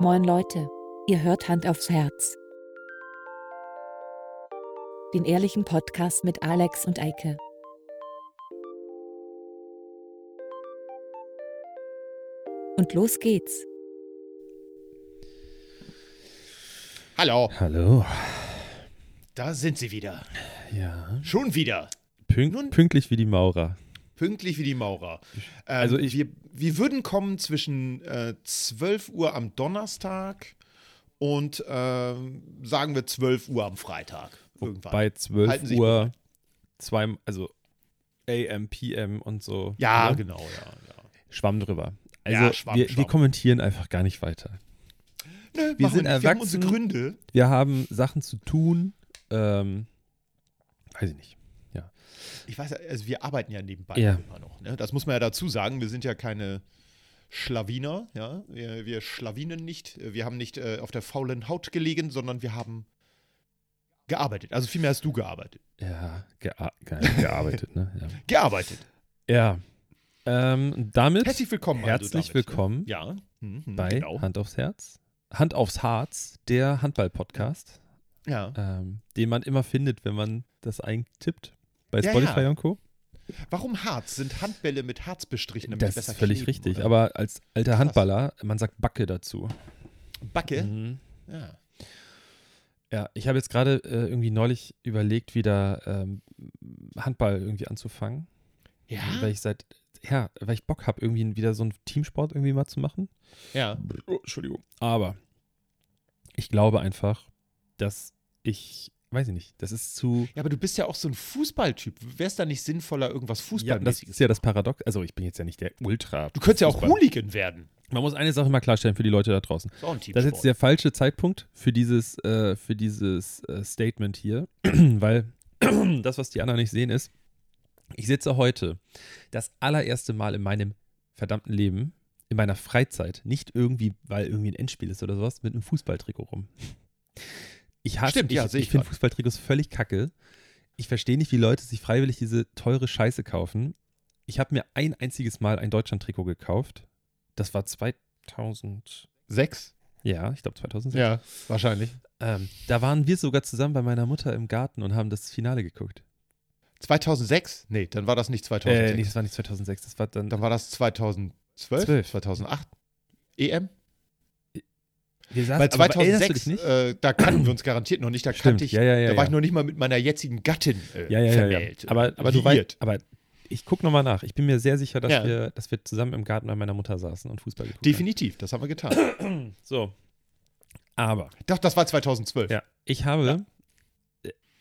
Moin Leute, ihr hört Hand aufs Herz. Den ehrlichen Podcast mit Alex und Eike. Und los geht's. Hallo, Hallo. da sind sie wieder. Ja. Schon wieder. Pünkt, Nun- pünktlich wie die Maurer. Pünktlich wie die Maurer. Ähm, Also ich- wir, wir würden kommen zwischen äh, 12 Uhr am Donnerstag und ähm, sagen wir 12 Uhr am Freitag. Irgendwann. Bei 12 Halten Sie sich Uhr, zwei, also AM, PM und so. ja, ne? genau, ja. ja. Schwamm drüber. Also Ja, Schwamm, wir, wir Schwamm. kommentieren einfach gar nicht weiter. Nö, Wir machen sind nicht. Wir haben erwachsen. Gründe. Wir haben Sachen zu tun. Ähm, weiß ich nicht. Ich weiß, also wir arbeiten ja nebenbei Ja. immer noch. Ne? Das muss man ja dazu sagen. Wir sind ja keine Schlawiner, ja. Wir, wir schlawinen nicht. Wir haben nicht äh, auf der faulen Haut gelegen, sondern wir haben gearbeitet. Also vielmehr hast du gearbeitet. Ja, gea gearbeitet, ne? Ja. Gearbeitet. ja. Ähm, damit Herzlich willkommen. also herzlich damit, willkommen? Ja. Mhm, bei Genau. Hand aufs Herz. Hand aufs Harz, der Handball-Podcast. Ja. ähm, den man immer findet, wenn man das eintippt. Bei Ja, Spotify ja. und Co. Warum Harz? Sind Handbälle mit Harz bestrichen? damit Das besser ist völlig kleben, richtig. oder? Aber als alter Krass. Handballer, man sagt Backe dazu. Backe? Mhm. Ja. Ja, ich habe jetzt gerade äh, irgendwie neulich überlegt, wieder ähm, Handball irgendwie anzufangen. Ja? Weil ich seit, ja, weil ich Bock habe, irgendwie wieder so einen Teamsport irgendwie mal zu machen. ja. Oh, Entschuldigung. Aber ich glaube einfach, dass ich, weiß ich nicht, das ist zu. Ja, aber du bist ja auch so ein Fußballtyp. Wäre es da nicht sinnvoller, irgendwas Ja, das ist ja das Paradox. Also ich bin jetzt ja nicht der Ultra. du könntest ja auch Fußball- Hooligan werden. Man muss eine Sache mal klarstellen für die Leute da draußen. Ist auch ein Das ist jetzt der falsche Zeitpunkt für dieses, äh, für dieses äh, Statement hier, weil das, was die anderen nicht sehen, ist, ich sitze heute das allererste Mal in meinem verdammten Leben, in meiner Freizeit, nicht irgendwie, weil irgendwie ein Endspiel ist oder sowas, mit einem Fußballtrikot rum. Ich hasse, Stimmt, ja, ich, sehe ich ich finde. Fußballtrikots völlig kacke. Ich verstehe nicht, wie Leute sich freiwillig diese teure Scheiße kaufen. Ich habe mir ein einziges Mal ein Deutschland-Trikot gekauft. Das war 2000. Sechs? Ja, ich glaube 2006. Ja, wahrscheinlich. Ähm, da waren wir sogar zusammen bei meiner Mutter im Garten und haben das Finale geguckt. 2006? Nee, dann war das nicht 2006. Äh, nee, das war nicht 2006, das war dann. Dann war das 2012? Zwölf. 2008? EM? Wir saßen, Weil aber erinnerst du dich 2006, nicht? äh, da kannten wir uns garantiert noch nicht. Da Stimmt, kannte ich, ja, ja, ja. da war ich noch nicht mal mit meiner jetzigen Gattin äh, ja, ja, ja, ja. vermählt. Aber, aber du weißt, aber ich gucke nochmal nach. Ich bin mir sehr sicher, dass, wir, dass wir zusammen im Garten bei meiner Mutter saßen und Fußball geguckt Definitiv, das haben wir getan. So. Aber, Doch, das war 2012. ja, ich habe.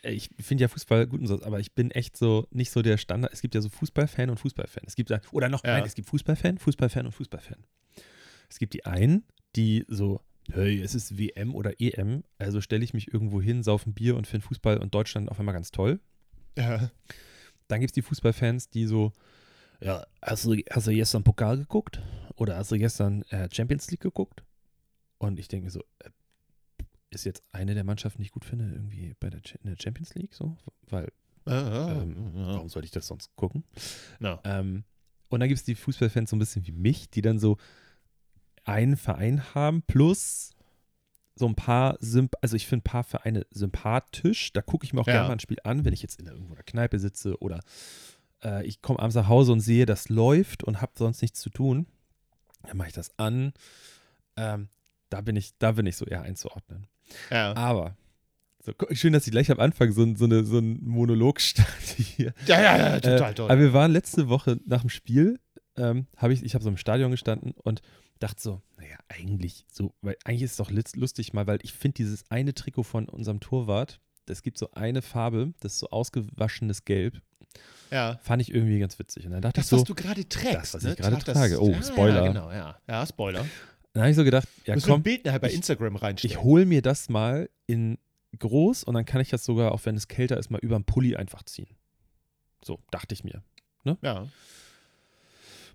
äh, Ich finde ja Fußball gut und so, aber ich bin echt so nicht so der Standard. Es gibt ja so Fußballfan und Fußballfan. Es gibt ja, oder noch, Ja. nein, es gibt Fußballfan, Fußballfan und Fußballfan. Es gibt die einen, die so, hey, es ist WM oder EM, also stelle ich mich irgendwo hin, saufe ein Bier und finde Fußball und Deutschland auf einmal ganz toll. Ja. Dann gibt es die Fußballfans, die so, ja, hast du, hast du gestern Pokal geguckt? Oder hast du gestern äh, Champions League geguckt? Und ich denke mir so, äh, ist jetzt eine der Mannschaften, die ich gut finde, irgendwie bei der, in der Champions League so? Weil, Ah, ähm, ah, warum sollte ich das sonst gucken? Na. Ähm, und dann gibt es die Fußballfans so ein bisschen wie mich, die dann so einen Verein haben, plus so ein paar, Symp also ich finde ein paar Vereine sympathisch. Da gucke ich mir auch Ja. gerne mal ein Spiel an, wenn ich jetzt in irgendwo in der Kneipe sitze oder äh, ich komme abends nach Hause und sehe, das läuft und habe sonst nichts zu tun. Dann mache ich das an. Ähm, da bin ich, da bin ich so eher einzuordnen. Ja. Aber so, schön, dass ich gleich am Anfang so, so, eine, so einen Monolog starte hier. ja, ja, ja, total Äh, toll. Aber wir waren letzte Woche nach dem Spiel, ähm, habe ich, ich habe so im Stadion gestanden und dachte so, naja, eigentlich so, weil eigentlich ist es doch lustig mal, weil ich finde dieses eine Trikot von unserem Torwart, das gibt so eine Farbe, das ist so ausgewaschenes Gelb, ja. fand ich irgendwie ganz witzig. Und dann dachte Das, ich so, was du gerade trägst. Das, was ne? ich gerade das- trage. Oh, ja, Spoiler. Ja, genau, ja. Ja, Spoiler. dann habe ich so gedacht, ja Müssen wir ein komm, Bild nachher bei ich- Instagram reinstellen. ich hole mir das mal in groß und dann kann ich das sogar, auch wenn es kälter ist, mal über den Pulli einfach ziehen. So, dachte ich mir. ja.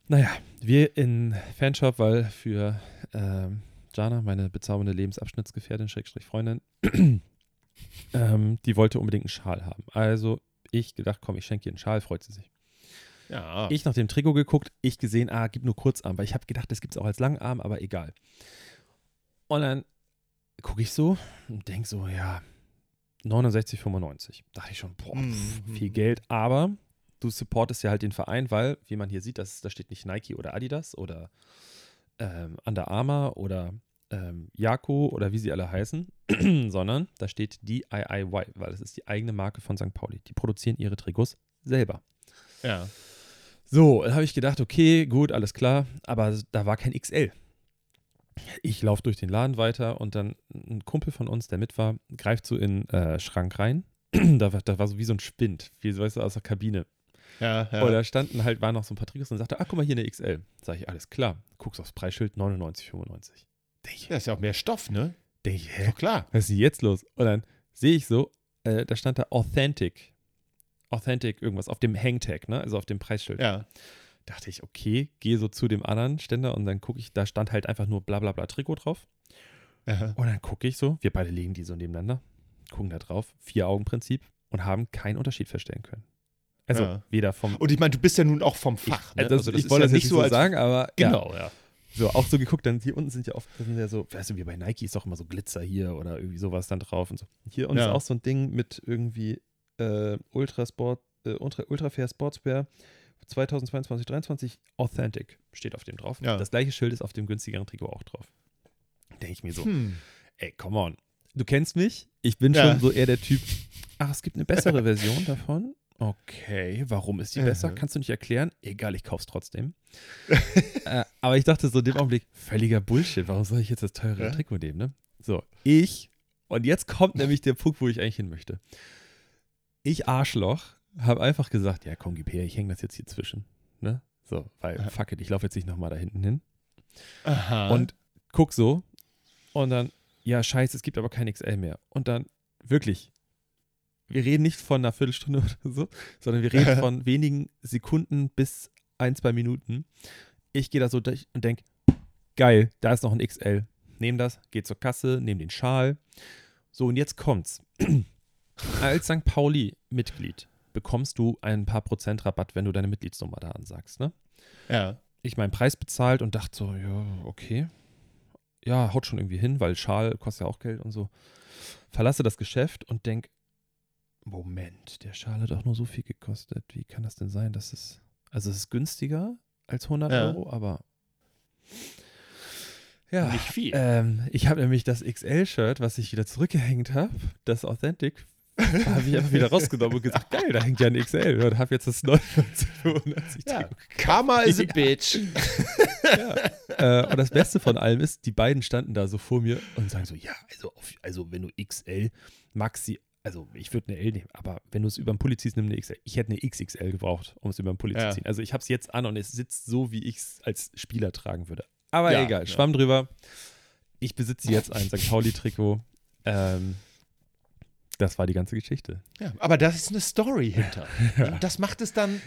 Naja, wir in Fanshop, weil für ähm, Jana, meine bezaubernde Lebensabschnittsgefährtin, Schrägstrich Freundin, ähm, die wollte unbedingt einen Schal haben. Also ich gedacht, komm, ich schenke ihr einen Schal, freut sie sich. Ja. Ich nach dem Trikot geguckt, ich gesehen, ah, gibt nur Kurzarm, weil ich habe gedacht, das gibt es auch als Langarm, aber egal. Und dann gucke ich so und denke so, ja, 69,95. Dachte ich schon, boah, pff, Mhm. viel Geld. Aber du supportest ja halt den Verein, weil, wie man hier sieht, das, da steht nicht Nike oder Adidas oder ähm, Under Armour oder ähm, Jako oder wie sie alle heißen, sondern da steht DIY, weil das ist die eigene Marke von St. Pauli. Die produzieren ihre Trikots selber. Ja. So, dann habe ich gedacht, okay, gut, alles klar, aber da war kein XL. Ich laufe durch den Laden weiter und dann ein Kumpel von uns, der mit war, greift so in äh, Schrank rein. da, war, da war so wie so ein Spind, wie so, weißt du, aus der Kabine. Ja, ja. Und da standen halt, waren noch so ein paar Trikots und sagte, ah, guck mal, hier eine XL. Sag ich, alles klar. Guckst aufs Preisschild, 99,95. Denke ich, ja, ist ja auch mehr Stoff, ne? denk ich, hä? Doch klar. Was ist denn jetzt los? Und dann sehe ich so, äh, da stand da Authentic. Authentic irgendwas auf dem Hangtag, ne? Also auf dem Preisschild. Ja. Dachte ich, okay, gehe so zu dem anderen Ständer und dann gucke ich, da stand halt einfach nur bla bla bla Trikot drauf. ja. Und dann gucke ich so, wir beide legen die so nebeneinander, gucken da drauf, Vier-Augen-Prinzip und haben keinen Unterschied feststellen können. Also Ja. weder vom. Und ich meine, du bist ja nun auch vom Fach. Ne? ich, also das, ich wollte ja das nicht so als- sagen, aber ja. Genau, ja. So, auch so geguckt, dann hier unten sind ja oft, das sind ja so, weißt du, wie bei Nike ist doch immer so Glitzer hier oder irgendwie sowas dann drauf und so. Hier unten Ja. ist auch so ein Ding mit irgendwie äh, Ultrasport, äh, Ultra, Ultrafair Sportswear 2022, 23 Authentic steht auf dem drauf. Ja. Das gleiche Schild ist auf dem günstigeren Trikot auch drauf. Denke ich mir so, Hm. ey, come on. Du kennst mich, ich bin Ja. schon so eher der Typ, ach, es gibt eine bessere Version davon. Okay, warum ist die besser? Mhm. Kannst du nicht erklären? Egal, ich kauf's trotzdem. äh, aber ich dachte so in dem Augenblick, völliger Bullshit. Warum soll ich jetzt das teure Ja. Trikot nehmen, ne? So, ich, und jetzt kommt nämlich der Punkt, wo ich eigentlich hin möchte. Ich Arschloch habe einfach gesagt, ja komm, gib her, ich hänge das jetzt hier zwischen. Ne? So, weil, Ja. fuck it, ich laufe jetzt nicht nochmal da hinten hin. Aha. Und guck so und dann, ja, scheiße, es gibt aber kein XL mehr. Und dann, wirklich, wir reden nicht von einer Viertelstunde oder so, sondern wir reden von wenigen Sekunden bis ein, zwei Minuten. Ich gehe da so durch und denke, geil, da ist noch ein XL. Nehm das, geh zur Kasse, nehm den Schal. So, und jetzt kommt's. Als St. Pauli-Mitglied bekommst du ein paar Prozent Rabatt, wenn du deine Mitgliedsnummer da ansagst, ne? ja. ich meinen Preis bezahlt und dachte so, ja, okay. Ja, haut schon irgendwie hin, weil Schal kostet ja auch Geld und so. Verlasse das Geschäft und denk, Moment, der Schal hat auch nur so viel gekostet. Wie kann das denn sein, dass es, also es ist günstiger als 100 Ja. Euro, aber ja. Nicht viel. Ähm, ich habe nämlich das XL-Shirt, was ich wieder zurückgehängt habe, das Authentic, habe ich einfach wieder rausgenommen und gesagt, geil, da hängt ja ein XL und habe jetzt das 99 ja. Karma is a Ja. bitch. äh, und das Beste von allem ist, die beiden standen da so vor mir und sagen so, ja, also, auf, also wenn du XL, Maxi, also ich würde eine L nehmen, aber wenn du es über den Pulli ziehst, nimm eine XL. Ich hätte eine XXL gebraucht, um es über den Pulli Ja. zu ziehen. Also ich habe es jetzt an und es sitzt so, wie ich es als Spieler tragen würde. Aber Ja, egal, ja. Schwamm drüber. Ich besitze jetzt ein St. Pauli-Trikot. Ähm, das war die ganze Geschichte. Ja, aber da ist eine Story hinter. Das macht es dann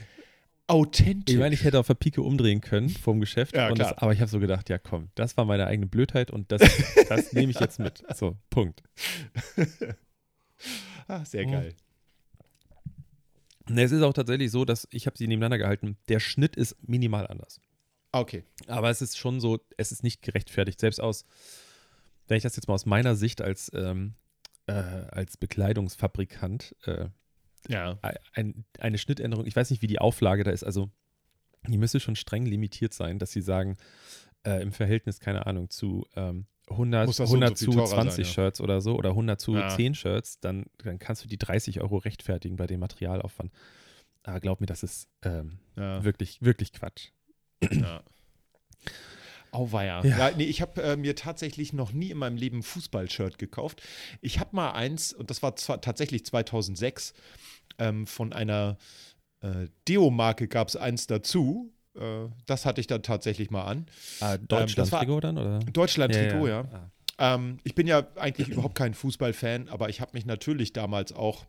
authentisch. Ich meine, ich hätte auf der Pike umdrehen können vom Geschäft. Ja. Das, aber ich habe so gedacht, ja komm, das war meine eigene Blödheit und das, das nehme ich jetzt mit. So, Punkt. ah, sehr Mhm. geil. Ne, es ist auch tatsächlich so, dass ich habe sie nebeneinander gehalten. Der Schnitt ist minimal anders. Okay. Aber es ist schon so, es ist nicht gerechtfertigt. Selbst aus, wenn ich das jetzt mal aus meiner Sicht als, ähm, äh, als Bekleidungsfabrikant, äh, Ja. ein, eine Schnittänderung, ich weiß nicht, wie die Auflage da ist, also die müsste schon streng limitiert sein, dass sie sagen, äh, im Verhältnis, keine Ahnung, zu ähm, 100, Muss das so und so 100 viel zu teurer 20 sein, ja. Shirts oder so oder 100 zu Ja. 10 Shirts, dann, dann kannst du die 30 Euro rechtfertigen bei dem Materialaufwand. Aber glaub mir, das ist ähm, Ja. wirklich, wirklich Quatsch. ja. Auweia. Ja. Ja. nee, ich habe äh, mir tatsächlich noch nie in meinem Leben ein Fußballshirt gekauft. Ich habe mal eins, und das war zwar tatsächlich 2006, ähm, von einer äh, Deo-Marke gab es eins dazu. Äh, das hatte ich dann tatsächlich mal an. Ah, Deutschland-Trikot dann, oder? Deutschland-Trikot, ja. Ah. Ähm, ich bin ja eigentlich überhaupt kein Fußballfan, aber ich habe mich natürlich damals auch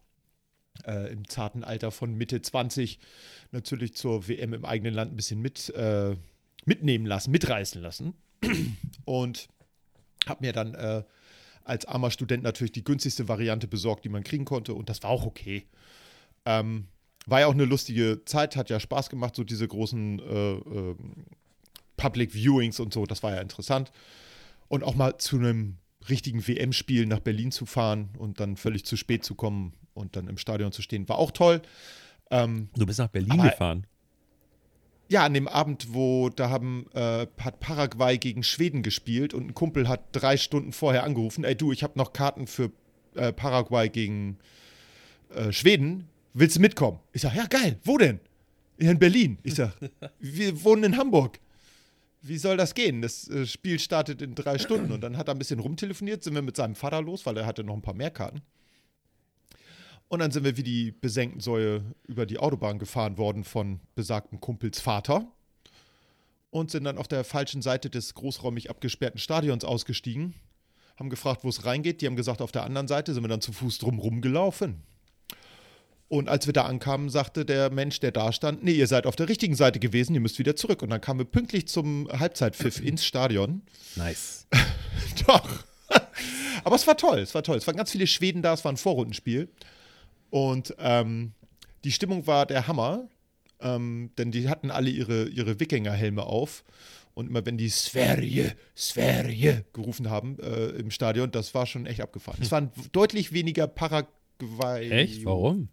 äh, im zarten Alter von Mitte 20 natürlich zur WM im eigenen Land ein bisschen mit, äh, mitnehmen lassen, mitreißen lassen. Und habe mir dann äh, als armer Student natürlich die günstigste Variante besorgt, die man kriegen konnte. Und das war auch okay. Ähm, war ja auch eine lustige Zeit, hat ja Spaß gemacht, so diese großen äh, ähm, Public Viewings und so. Das war ja interessant. Und auch mal zu einem richtigen WM-Spiel nach Berlin zu fahren und dann völlig zu spät zu kommen und dann im Stadion zu stehen, war auch toll. Ähm, Du bist nach Berlin Aber- gefahren. ja, an dem Abend, wo da haben, äh, hat Paraguay gegen Schweden gespielt und ein Kumpel hat drei Stunden vorher angerufen, ey du, ich habe noch Karten für äh, Paraguay gegen äh, Schweden, willst du mitkommen? Ich sag, ja geil, wo denn? Ja, in Berlin. Ich sag, wir wohnen in Hamburg. Wie soll das gehen? Das äh, Spiel startet in drei Stunden und dann hat er ein bisschen rumtelefoniert, sind wir mit seinem Vater los, weil er hatte noch ein paar mehr Karten. Und dann sind wir wie die besenkten Säue über die Autobahn gefahren worden von besagten Kumpels Vater und sind dann auf der falschen Seite des großräumig abgesperrten Stadions ausgestiegen, haben gefragt, wo es reingeht. Die haben gesagt, auf der anderen Seite sind wir dann zu Fuß drumrum gelaufen. Und als wir da ankamen, sagte der Mensch, der da stand, nee, ihr seid auf der richtigen Seite gewesen, ihr müsst wieder zurück. Und dann kamen wir pünktlich zum Halbzeitpfiff ins Stadion. Nice. Doch. Aber es war toll, es war toll. Es waren ganz viele Schweden da, es war ein Vorrundenspiel. Und ähm, die Stimmung war der Hammer, ähm, denn die hatten alle ihre, ihre Wikingerhelme auf. Und immer wenn die Sverige, Sverige gerufen haben äh, im Stadion, das war schon echt abgefahren. Es waren deutlich weniger Paraguay. Echt? Warum?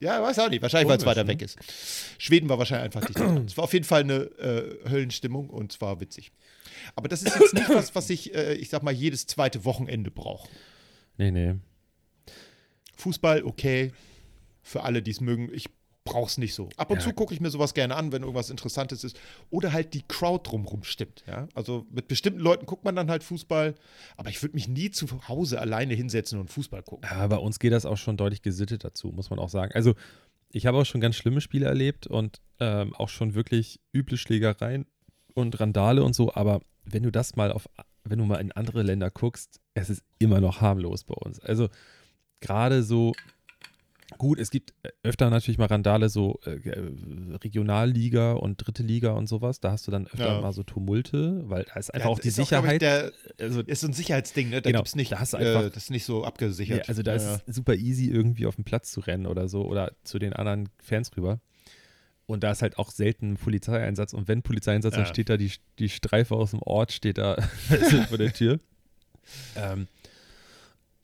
Ja, weiß auch nicht. Wahrscheinlich, weil es weiter ne? weg ist. Schweden war wahrscheinlich einfach nicht da. Es war auf jeden Fall eine äh, Höllenstimmung und es war witzig. Aber das ist jetzt nicht was, was ich, äh, ich sag mal, jedes zweite Wochenende brauche. Nee, nee. Fußball, okay. Für alle, die es mögen. Ich brauch's nicht so. Ab und Ja. zu gucke ich mir sowas gerne an, wenn irgendwas Interessantes ist. Oder halt die Crowd drumrum stimmt. Ja? Also mit bestimmten Leuten guckt man dann halt Fußball. Aber ich würde mich nie zu Hause alleine hinsetzen und Fußball gucken. Ja, bei uns geht das auch schon deutlich gesittet dazu, muss man auch sagen. Also, ich habe auch schon ganz schlimme Spiele erlebt und ähm, auch schon wirklich üble Schlägereien und Randale und so, aber wenn du das mal auf, wenn du mal in andere Länder guckst, es ist immer noch harmlos bei uns. Also, gerade so, gut, es gibt öfter natürlich mal Randale, so äh, äh, Regionalliga und dritte Liga und sowas, da hast du dann öfter Ja. mal so Tumulte, weil da ist einfach Ja, auch die ist Sicherheit. der, also, ist so ein Sicherheitsding, ne? Da Genau, gibt's nicht, da hast du äh, einfach- das ist nicht so abgesichert. Ja, also da ist es super easy, irgendwie auf den Platz zu rennen oder so oder zu den anderen Fans rüber. Und da ist halt auch selten ein Polizeieinsatz. Und wenn Polizeieinsatz, dann steht da die, die Streife aus dem Ort, steht da vor der Tür. Ähm,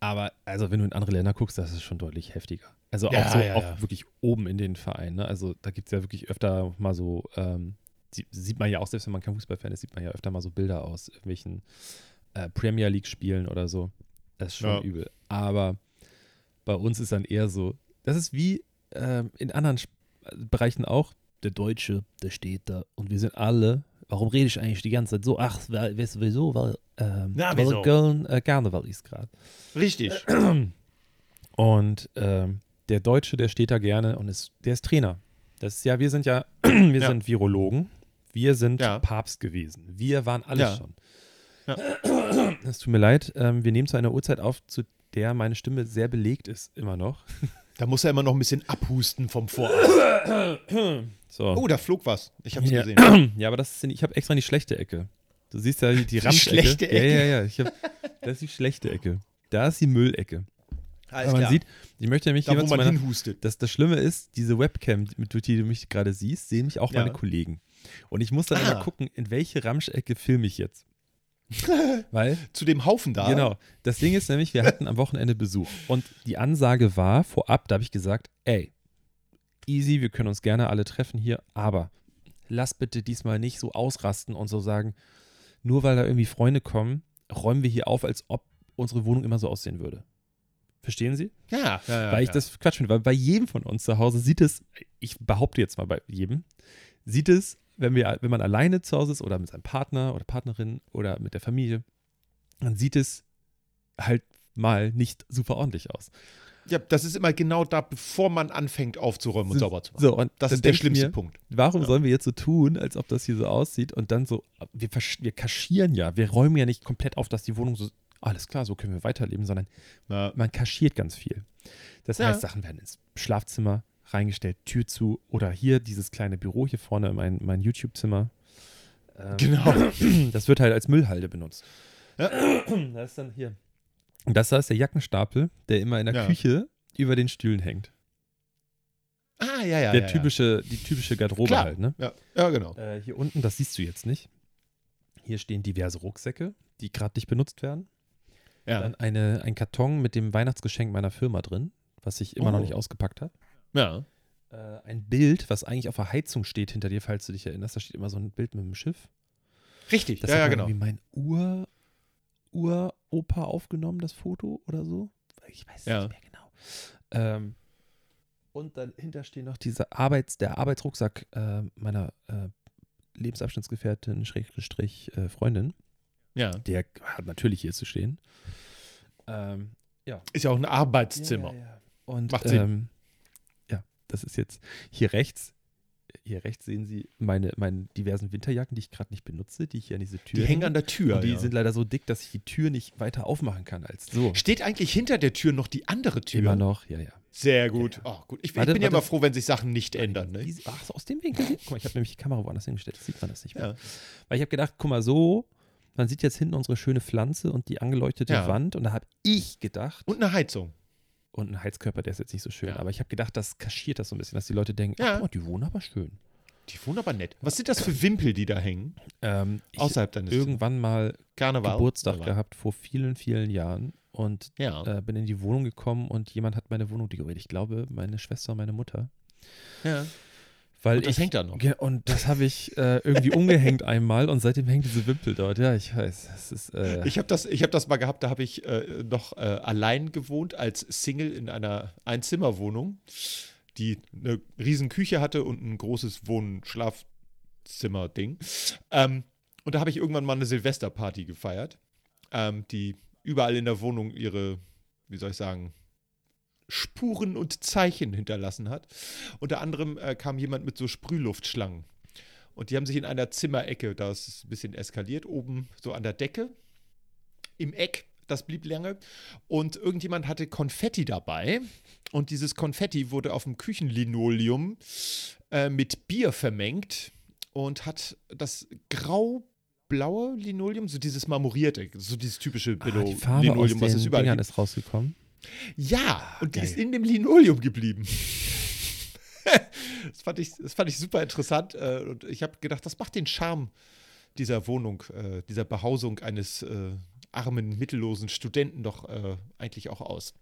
aber also wenn du in andere Länder guckst, das ist schon deutlich heftiger. Also Ja, auch so, ja, auch ja. wirklich oben in den Vereinen. Ne? Also da gibt es ja wirklich öfter mal so, ähm, sie- sieht man ja auch, selbst wenn man kein Fußballfan ist, sieht man ja öfter mal so Bilder aus irgendwelchen äh, Premier League-Spielen oder so. Das ist schon Ja. übel. Aber bei uns ist dann eher so, das ist wie ähm, in anderen Sp Bereichen auch, der Deutsche, der steht da und wir sind alle, warum rede ich eigentlich die ganze Zeit so? Ach, wer- weißt du wieso? Weil, ähm, Na, weil wieso? Köln äh, Karneval ist gerade. Richtig. Und ähm, der Deutsche, der steht da gerne und ist, der ist Trainer. Das ist ja, wir sind ja, wir Ja. sind Virologen, wir sind Ja. Papst gewesen. Wir waren alles Ja. schon. Es tut mir leid, ähm, wir nehmen zu einer Uhrzeit auf, zu der meine Stimme sehr belegt ist, immer noch. Da muss er immer noch ein bisschen abhusten vom Vorabend. So. Oh, da flog was. Ich hab's ja. gesehen. ja, aber das ist, ich habe extra die schlechte Ecke. Du siehst ja die, die Ramschecke. schlechte Ecke? Ja, ja, ja. Hab, das ist die schlechte Ecke. Da ist die Müllecke. Alles Aber man klar. sieht, ich möchte nämlich da, wo man meiner, hinhustet. das, das Schlimme ist, diese Webcam, mit durch die du mich gerade siehst, sehen mich auch Ja. meine Kollegen. Und ich muss dann Ah. immer gucken, in welche Ramschecke filme ich jetzt. Weil, Zu dem Haufen da. genau, das Ding ist nämlich, wir hatten am Wochenende Besuch. Und die Ansage war vorab, da habe ich gesagt, ey, easy, wir können uns gerne alle treffen hier, aber lass bitte diesmal nicht so ausrasten und so sagen, nur weil da irgendwie Freunde kommen, räumen wir hier auf, als ob unsere Wohnung immer so aussehen würde. Verstehen Sie? Ja, ja, ja weil ich ja. das Quatsch finde, weil bei jedem von uns zu Hause sieht es, ich behaupte jetzt mal bei jedem, sieht es, wenn, wir, wenn man alleine zu Hause ist oder mit seinem Partner oder Partnerin oder mit der Familie, dann sieht es halt mal nicht super ordentlich aus. Ja, das ist immer genau da, bevor man anfängt aufzuräumen und So- sauber zu machen. So, und Das ist der schlimmste mir, Punkt. Warum Ja. sollen wir jetzt so tun, als ob das hier so aussieht und dann so, wir, wir kaschieren ja, wir räumen ja nicht komplett auf, dass die Wohnung so, alles klar, so können wir weiterleben, sondern Ja. man kaschiert ganz viel. Das Ja. heißt, Sachen werden ins Schlafzimmer reingestellt, Tür zu oder hier dieses kleine Büro hier vorne, mein, mein YouTube-Zimmer. Ähm, Genau. Das wird halt als Müllhalde benutzt. Ja. Das ist dann hier. Und das da ist der Jackenstapel, der immer in der Ja. Küche über den Stühlen hängt. Ah, ja, ja. der ja, typische, die typische Garderobe Klar. halt, ne? Ja, ja genau. Äh, hier unten, das siehst du jetzt nicht. Hier stehen diverse Rucksäcke, die gerade nicht benutzt werden. Ja. Dann eine, ein Karton mit dem Weihnachtsgeschenk meiner Firma drin, was ich immer noch Oh. nicht ausgepackt habe. Ja. Äh, ein Bild, was eigentlich auf der Heizung steht hinter dir, falls du dich erinnerst. Da steht immer so ein Bild mit dem Schiff. Richtig. Das ja, hat ja, genau. irgendwie mein Ur, Uropa aufgenommen, das Foto oder so. Ich weiß es Ja. nicht mehr genau. Ähm, und dahinter stehen noch diese Arbeits, der Arbeitsrucksack äh, meiner äh, Lebensabschnittsgefährtin, Schrägstrich, äh, Freundin. Ja. Der hat natürlich hier zu stehen. Ähm, Ist ja auch ein Arbeitszimmer. Ja, ja, ja. Und Macht Sinn. Ähm, ja, das ist jetzt hier rechts. Hier rechts sehen Sie meine, meine diversen Winterjacken, die ich gerade nicht benutze, die ich hier an diese Tür Die hängen hänge. an der Tür. Und die ja. sind leider so dick, dass ich die Tür nicht weiter aufmachen kann als so. Steht eigentlich hinter der Tür noch die andere Tür? Immer noch, ja, ja. Sehr gut. Ja, Oh, gut. Ich, Warte, ich bin ja warte. immer froh, wenn sich Sachen nicht ändern. Ne? Wie- Ach, so aus dem Winkel. Guck mal, ich habe nämlich die Kamera woanders hingestellt. Das sieht man das nicht mehr. Ja. Weil ich habe gedacht, guck mal, so, man sieht jetzt hinten unsere schöne Pflanze und die angeleuchtete Ja. Wand. Und da habe ich gedacht, Und eine Heizung. Und ein Heizkörper, der ist jetzt nicht so schön, Ja. aber ich habe gedacht, das kaschiert das so ein bisschen, dass die Leute denken, Ja. mal, die wohnen aber schön. Die wohnen aber nett. Was sind das für Wimpel, die da hängen? Ähm, ich Außerhalb deines irgendwann mal Karneval. Geburtstag Oder? gehabt vor vielen, vielen Jahren und Ja. äh, bin in die Wohnung gekommen und jemand hat meine Wohnung dekoriert. Ich glaube, meine Schwester und meine Mutter. ja. Weil Und das ich, hängt da noch. Ge- Und das habe ich äh, irgendwie umgehängt einmal und seitdem hängt diese Wimpel dort. Ja, ich weiß. Das ist, äh, Ich habe das, ich hab das mal gehabt, da habe ich äh, noch äh, allein gewohnt als Single in einer Einzimmerwohnung, die eine riesen Küche hatte und ein großes Wohn-Schlafzimmer-Ding. Ähm, und da habe ich irgendwann mal eine Silvesterparty gefeiert, ähm, die überall in der Wohnung ihre, wie soll ich sagen, Spuren und Zeichen hinterlassen hat. Unter anderem äh, kam jemand mit so Sprühluftschlangen. Und die haben sich in einer Zimmerecke, da ist es ein bisschen eskaliert, oben so an der Decke, im Eck, das blieb lange. Und irgendjemand hatte Konfetti dabei. Und dieses Konfetti wurde auf dem Küchenlinoleum äh, mit Bier vermengt und hat das grau-blaue Linoleum, so dieses marmorierte, so dieses typische ah, Billo- die Farbe Linoleum, was es überall gibt. ist rausgekommen. Ja, und die geil. ist in dem Linoleum geblieben. das, fand ich, das fand ich super interessant. äh, Und ich habe gedacht, das macht den Charme dieser Wohnung, äh, dieser Behausung eines äh, armen, mittellosen Studenten doch äh, eigentlich auch aus.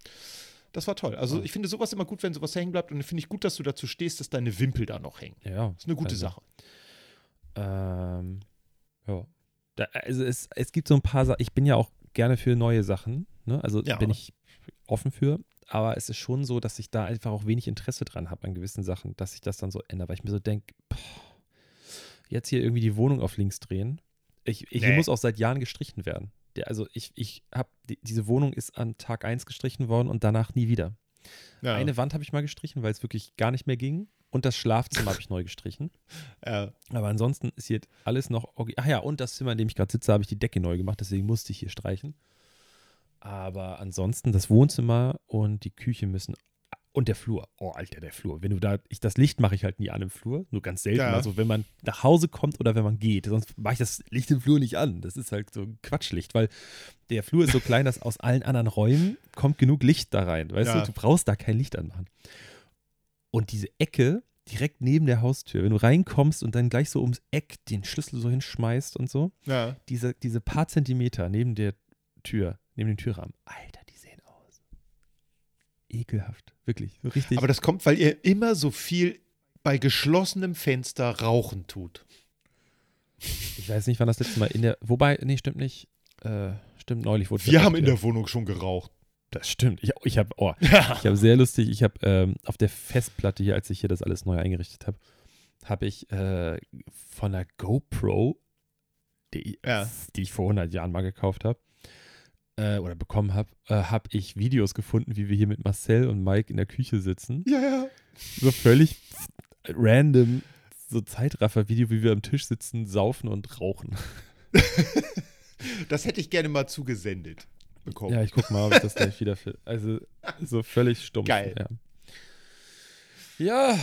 Das war toll. Also ich finde sowas immer gut, wenn sowas hängen bleibt. Und finde ich gut, dass du dazu stehst, dass deine Wimpel da noch hängen. Ja, Das ist eine gute also, Sache. Ähm, ja. Da, also es, es gibt so ein paar Sachen, ich bin ja auch gerne für neue Sachen, ne? also Ja. bin ich offen für, aber es ist schon so, dass ich da einfach auch wenig Interesse dran habe an gewissen Sachen, dass sich das dann so ändert, weil ich mir so denke, jetzt hier irgendwie die Wohnung auf links drehen. Ich, ich, Nee. muss auch seit Jahren gestrichen werden. Der, also ich, ich habe, die, diese Wohnung ist an Tag 1 gestrichen worden und danach nie wieder. Ja. Eine Wand habe ich mal gestrichen, weil es wirklich gar nicht mehr ging und das Schlafzimmer habe ich neu gestrichen. äh, Aber ansonsten ist hier alles noch. Ach ja, und das Zimmer, in dem ich gerade sitze, habe ich die Decke neu gemacht, deswegen musste ich hier streichen. Aber ansonsten das Wohnzimmer und die Küche müssen. Und der Flur. Oh, Alter, der Flur. Wenn du da. Ich, das Licht mache ich halt nie an im Flur. Nur ganz selten. Ja. Also, wenn man nach Hause kommt oder wenn man geht. Sonst mache ich das Licht im Flur nicht an. Das ist halt so ein Quatschlicht, weil der Flur ist so klein, dass aus allen anderen Räumen kommt genug Licht da rein. Weißt Ja. du, du brauchst da kein Licht anmachen. Und diese Ecke direkt neben der Haustür, wenn du reinkommst und dann gleich so ums Eck den Schlüssel so hinschmeißt und so, ja. diese, diese paar Zentimeter neben der Tür, neben dem Türrahmen, Alter, die sehen aus. Ekelhaft. Wirklich. So richtig. Aber das kommt, weil ihr immer so viel bei geschlossenem Fenster rauchen tut. ich weiß nicht, wann das letzte Mal in der. Wobei, nee, stimmt nicht. Äh, stimmt, neulich wurde Wir haben in der Wohnung schon geraucht. Das stimmt. Ich, ich habe, oh, Ja. Ich habe sehr lustig, ich habe ähm, auf der Festplatte hier, als ich hier das alles neu eingerichtet habe, habe ich äh, von der GoPro, die, Ja. die ich vor 100 Jahren mal gekauft habe, äh, oder bekommen habe, äh, habe ich Videos gefunden, wie wir hier mit Marcel und Mike in der Küche sitzen. Ja, ja. So völlig random, so Zeitraffer-Video, wie wir am Tisch sitzen, saufen und rauchen. Das hätte ich gerne mal zugesendet bekommen. Ja, ich guck mal, ob ich das gleich wieder finde. Also, so völlig stumpf. Geil. Ja. Ja.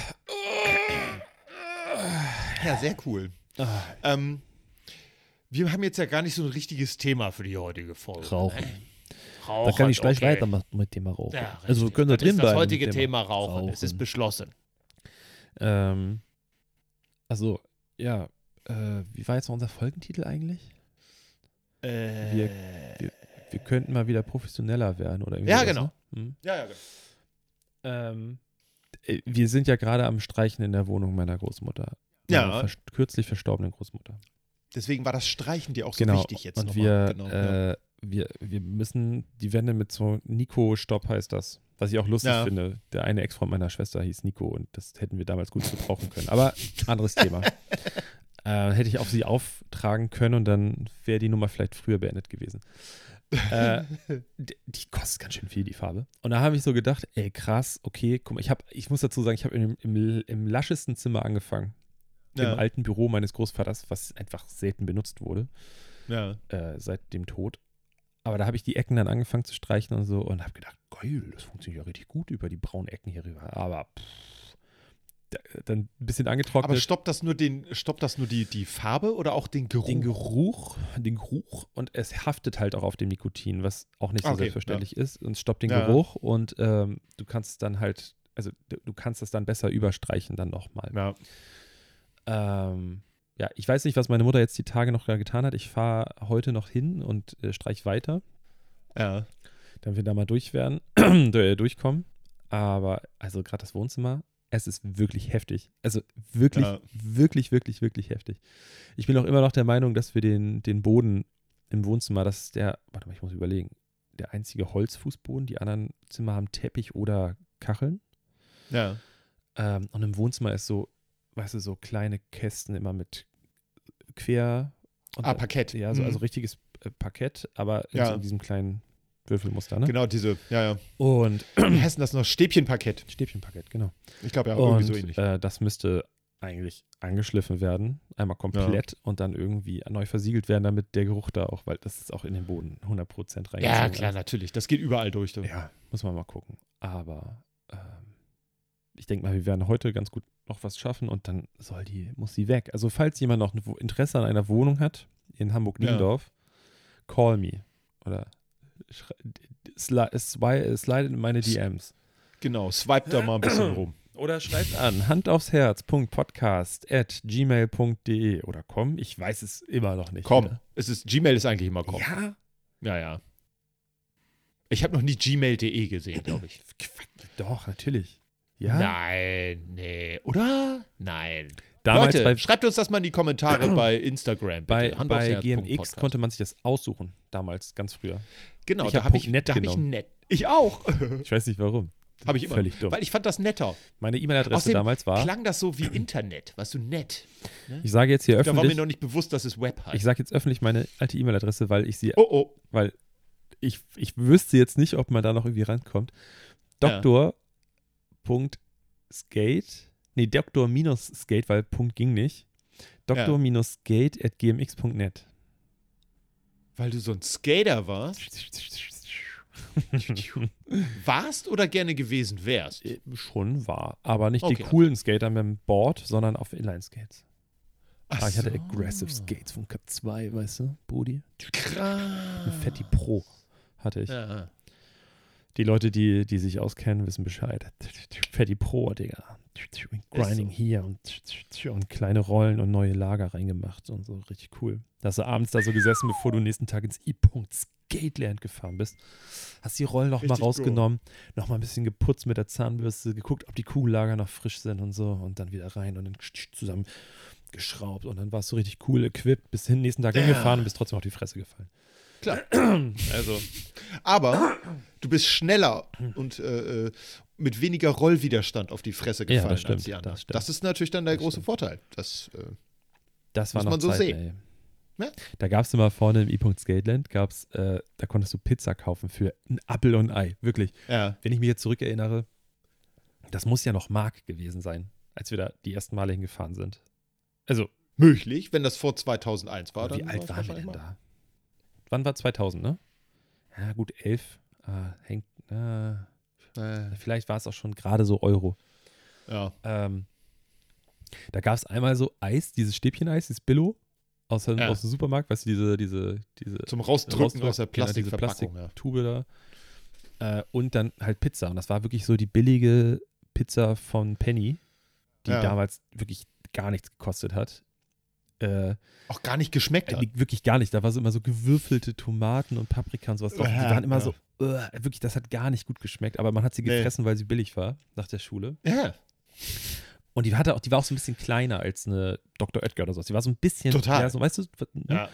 Ja, sehr cool. Ah, Ähm, wir haben jetzt ja gar nicht so ein richtiges Thema für die heutige Folge. Rauchen. Ne? Da Rauchen, kann ich gleich okay. weitermachen mit dem Rauchen. Ja, also richtig. können wir Das drin ist bleiben. das heutige dem Thema Rauchen. Es ist Rauchen. beschlossen. Ähm, also, ja, äh, wie war jetzt noch unser Folgentitel eigentlich? Äh, Wir- Wir könnten mal wieder professioneller werden oder irgendwie Ja, genau. Ne? Hm. ja, ja, genau. Ähm, äh, wir sind ja gerade am Streichen in der Wohnung meiner Großmutter. Ja. Meiner vers kürzlich verstorbenen Großmutter. Deswegen war das Streichen dir auch so genau. wichtig jetzt Und nochmal. wir, genau, ja. äh, wir, wir müssen die Wände mit so Nico-Stopp heißt das. Was ich auch lustig Ja. finde. Der eine Ex-Freund meiner Schwester hieß Nico und das hätten wir damals gut gebrauchen können. Aber anderes Thema. Äh, hätte ich auf sie auftragen können und dann wäre die Nummer vielleicht früher beendet gewesen. äh, d- die kostet ganz schön viel, die Farbe. Und da habe ich so gedacht, ey, krass, okay, guck mal, ich habe, ich muss dazu sagen, ich habe im, im, im laschesten Zimmer angefangen. Ja, Im alten Büro meines Großvaters, was einfach selten benutzt wurde ja. äh, seit dem Tod. Aber da habe ich die Ecken dann angefangen zu streichen und so und habe gedacht, geil, das funktioniert ja richtig gut über die braunen Ecken hier rüber. Aber pff, da, dann ein bisschen Aber angetrocknet. stoppt das nur den, stoppt das nur die, die Farbe oder auch den Geruch? den Geruch, den Geruch und es haftet halt auch auf dem Nikotin, was auch nicht so Okay, selbstverständlich ist und es stoppt den Ja. Geruch und ähm, du kannst dann halt, also du, du kannst das dann besser überstreichen dann nochmal. Ja. Ähm, ja, ich weiß nicht, was meine Mutter jetzt die Tage noch getan hat. Ich fahre heute noch hin und äh, streich weiter. ja. damit wir da mal durch werden, äh, durchkommen. Aber also gerade das Wohnzimmer, es ist wirklich heftig. Also wirklich, Ja. wirklich, wirklich, wirklich heftig. Ich bin auch immer noch der Meinung, dass wir den, den Boden im Wohnzimmer, das ist der, warte mal, ich muss überlegen, der einzige Holzfußboden. Die anderen Zimmer haben Teppich oder Kacheln. Ja. Ähm, und im Wohnzimmer ist so, weißt du, so kleine Kästen immer mit quer. und Ah, dann- Parkett. Ja, so, Mhm. also richtiges äh, Parkett, aber in, Ja. so in diesem kleinen Würfelmuster, ne? Genau, diese, ja, ja. Und In Hessen das noch Stäbchenparkett. Stäbchenparkett, genau. Ich glaube ja, irgendwie und so ähnlich. Äh, das müsste eigentlich angeschliffen werden, einmal komplett und dann irgendwie neu versiegelt werden, damit der Geruch da auch, weil das ist auch in den Boden 100% reingezogen. ja, klar, natürlich. Das geht überall durch. Du. Ja, muss man mal gucken. Aber ähm, ich denke mal, wir werden heute ganz gut noch was schaffen und dann soll die, muss sie weg. Also falls jemand noch Interesse an einer Wohnung hat in Hamburg-Niendorf, call me. Oder schrei- sli swi- slide in meine DMs. Genau, swipe da mal ein bisschen rum. Oder schreibt an hand aufs Herz.podcast at gmail.de oder komm, ich weiß es immer noch nicht. Komm, wieder. es ist, Gmail ist eigentlich immer komm. Ja, Ja, ja. Ich habe noch nie gmail.de gesehen, glaube ich. doch, natürlich. Ja, Nein, nee. Oder? Nein. damals Leute, bei, schreibt uns das mal in die Kommentare bei Instagram. Bitte. bei, bei GMX Podcast. konnte man sich das aussuchen, damals, ganz früher. Genau, ich da hab habe ich, Punkt net da hab ich genommen. nett. Ich auch. Ich weiß nicht warum. habe ich immer. Völlig dumm. Weil ich fand das netter. Meine E-Mail-Adresse damals war, Klang das so wie Internet, was so nett. ich sage jetzt hier Da war mir öffentlich, noch nicht bewusst, dass es Web ich heißt. sage jetzt öffentlich meine alte E-Mail-Adresse, weil ich sie, Oh, oh. weil ich, ich wüsste jetzt nicht, ob man da noch irgendwie rankommt. Ja. Doktor.skate, nee, Doktor-skate, weil Punkt ging nicht. Doktor-skate at gmx.net. Weil du so ein Skater warst. Warst oder gerne gewesen wärst? Äh, Schon war, aber nicht Okay. die coolen Skater mit dem Board, sondern auf Inline-Skates. Ach Ah, ich hatte so. Aggressive Skates von Cut 2, weißt du, Booty. Krass. Eine Fetti Pro hatte ich. Ja. Die Leute, die, die sich auskennen, wissen Bescheid. Fetti Pro, Digga. Grinding so. hier und, und kleine Rollen und neue Lager reingemacht und so. Richtig cool. Da hast du abends da so gesessen, bevor du nächsten Tag ins I-Punkt Skateland gefahren bist. Hast die Rollen noch mal Richtig rausgenommen, noch mal ein bisschen geputzt mit der Zahnbürste, geguckt, ob die Kugellager noch frisch sind und so und dann wieder rein und dann zusammen geschraubt und dann warst du richtig cool equipped, bist hin nächsten Tag hingefahren und bist trotzdem auf die Fresse gefallen. Klar. Also, Aber du bist schneller und äh, äh, mit weniger Rollwiderstand auf die Fresse Ja, das gefallen stimmt, als die anderen. das stimmt. Das ist natürlich dann der Das große stimmt. Vorteil. Das, äh, Das Muss man so Zeit, sehen. Ne? Da gab es immer vorne im E-Punkt Skateland, gab's, äh, da konntest du Pizza kaufen für ein Apfel und ein Ei. Wirklich. ja. Wenn ich mich jetzt zurückerinnere, das muss ja noch Mark gewesen sein, als wir da die ersten Male hingefahren sind. Also, Möglich, wenn das vor 2001 war. wie alt waren wir denn da? Wann war 2000, ne? Ja, gut, elf. Ah, hängt, ah, Äh, vielleicht war es auch schon gerade so Euro. ja. Ähm, da gab es einmal so Eis, dieses Stäbchen-Eis, dieses Billo aus, dem- Ja. aus dem Supermarkt, weißt du, diese, diese, diese Zum Rausdrücken rausdrücken, aus der genau, Plastikverpackung. ja. Plastiktube da. Äh, und dann halt Pizza. Und das war wirklich so die billige Pizza von Penny, die Ja. damals wirklich gar nichts gekostet hat. Äh, Auch gar nicht geschmeckt hat. äh, wirklich gar nicht. Da war so immer so gewürfelte Tomaten und Paprika und sowas drauf. Die waren immer so, äh, wirklich, das hat gar nicht gut geschmeckt. Aber man hat sie Nee. gefressen, weil sie billig war nach der Schule. Ja, Und die hatte auch, die war auch so ein bisschen kleiner als eine Dr. Oetker oder sowas. Die war so ein bisschen, Total. ja, so, weißt du, ne? ja.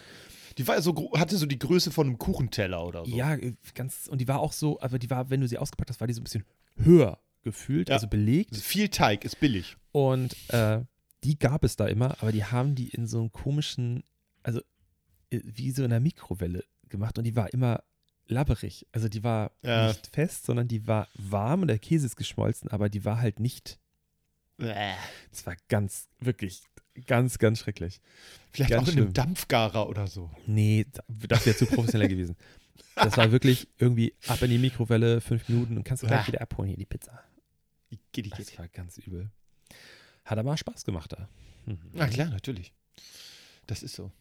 Die war so, hatte so die Größe von einem Kuchenteller oder so. Ja, äh, ganz, und die war auch so, aber die war, wenn du sie ausgepackt hast, war die so ein bisschen höher gefühlt, Ja. also belegt. Viel Teig ist billig. Und äh, die gab es da immer, aber die haben die in so einem komischen, also äh, wie so in einer Mikrowelle gemacht und die war immer labberig. Also die war Ja. nicht fest, sondern die war warm und der Käse ist geschmolzen, aber die war halt nicht, es war ganz, wirklich ganz, ganz schrecklich. Vielleicht Ganz auch in schlimm. einem Dampfgarer oder so. Nee, das wäre zu professionell gewesen. Das war wirklich irgendwie ab in die Mikrowelle, fünf Minuten und kannst du gleich Ah. wieder abholen hier, die Pizza. Geht, geht, Das war ganz übel. Hat aber Spaß gemacht da. Mhm. Na klar, natürlich. Das ist so.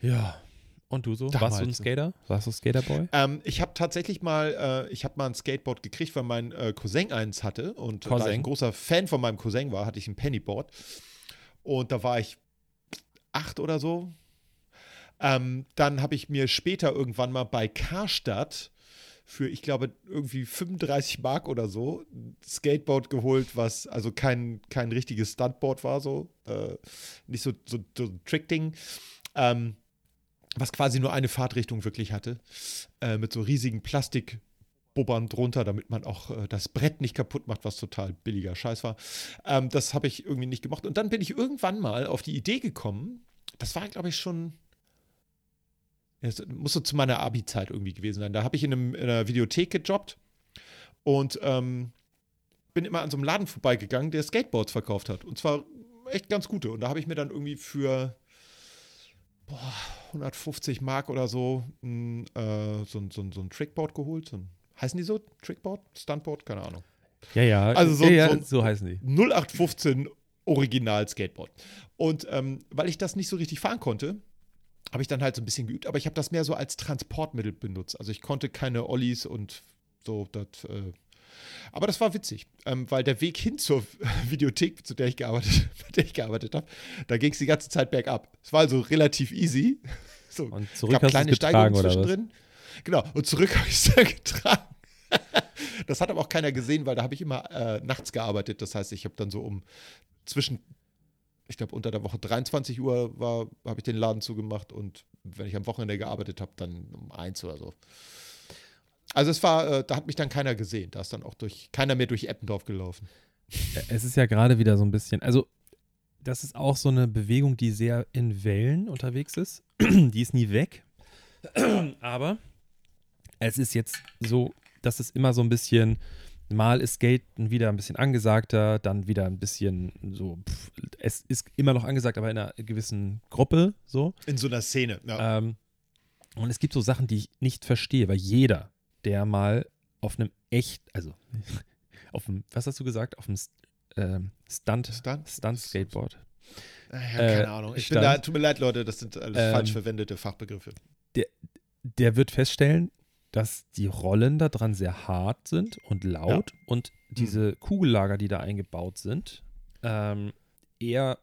Ja. Und du so? Damals Warst du ein so. Skater? Warst du Skaterboy? Ähm, ich habe tatsächlich mal, äh, ich habe mal ein Skateboard gekriegt, weil mein äh, Cousin eins hatte. Und äh, da ich Cousin? ein großer Fan von meinem Cousin war, hatte ich ein Pennyboard. Und da war ich acht oder so. Ähm, dann habe ich mir später irgendwann mal bei Karstadt für, ich glaube, irgendwie 35 Mark oder so ein Skateboard geholt, was also kein, kein richtiges Stuntboard war, so. Äh, nicht so, so, so ein Trick-Ding. Ähm, was quasi nur eine Fahrtrichtung wirklich hatte, äh, mit so riesigen Plastikbubbern drunter, damit man auch äh, das Brett nicht kaputt macht, was total billiger Scheiß war. Ähm, das habe ich irgendwie nicht gemacht. Und dann bin ich irgendwann mal auf die Idee gekommen, das war, glaube ich, schon, ja, es muss so zu meiner Abi-Zeit irgendwie gewesen sein. Da habe ich in, einem, in einer Videothek gejobbt und ähm, bin immer an so einem Laden vorbeigegangen, der Skateboards verkauft hat. Und zwar echt ganz gute. Und da habe ich mir dann irgendwie für boah, 150 Mark oder so ein, äh, so, ein- so, so ein Trickboard geholt. So ein, heißen die so? Trickboard? Stuntboard? Keine Ahnung. Ja, ja. Also so- ja, ja, so so heißen die. 0815 Original Skateboard. Und ähm, weil ich das nicht so richtig fahren konnte, habe ich dann halt so ein bisschen geübt, aber ich habe das mehr so als Transportmittel benutzt. Also ich konnte keine Ollies und so. Das, äh, aber das war witzig, ähm, weil der Weg hin zur Videothek, zu der ich gearbeitet, mit der ich gearbeitet habe, da ging es die ganze Zeit bergab. Es war also relativ easy. So, Und zurück gab hast kleine Steigungen zwischendrin. Genau, und zurück habe ich es dann getragen. Das hat aber auch keiner gesehen, weil da habe ich immer äh, nachts gearbeitet. Das heißt, ich habe dann so um zwischen, ich glaube, unter der Woche 23 Uhr war, habe ich den Laden zugemacht und wenn ich am Wochenende gearbeitet habe, dann um eins oder so. Also es war, äh, da hat mich dann keiner gesehen. Da ist dann auch durch, keiner mehr durch Eppendorf gelaufen. Es ist ja gerade wieder so ein bisschen, also das ist auch so eine Bewegung, die sehr in Wellen unterwegs ist. die ist nie weg. Aber es ist jetzt so, dass es immer so ein bisschen, mal ist Skaten wieder ein bisschen angesagter, dann wieder ein bisschen so, pff, es ist immer noch angesagt, aber in einer gewissen Gruppe so. In so einer Szene. Ja. Ähm, und es gibt so Sachen, die ich nicht verstehe, weil jeder, der mal auf einem echt, also auf dem, was hast du gesagt, auf einem ähm, Stunt, Stunt? Stunt-Skateboard, ja, äh, keine Ahnung. Ich bin stand- da, tut mir leid, Leute, das sind alles Ähm, falsch verwendete Fachbegriffe. der wird feststellen, dass die Rollen da dran sehr hart sind und laut und diese Kugellager, die da eingebaut sind, ähm, eher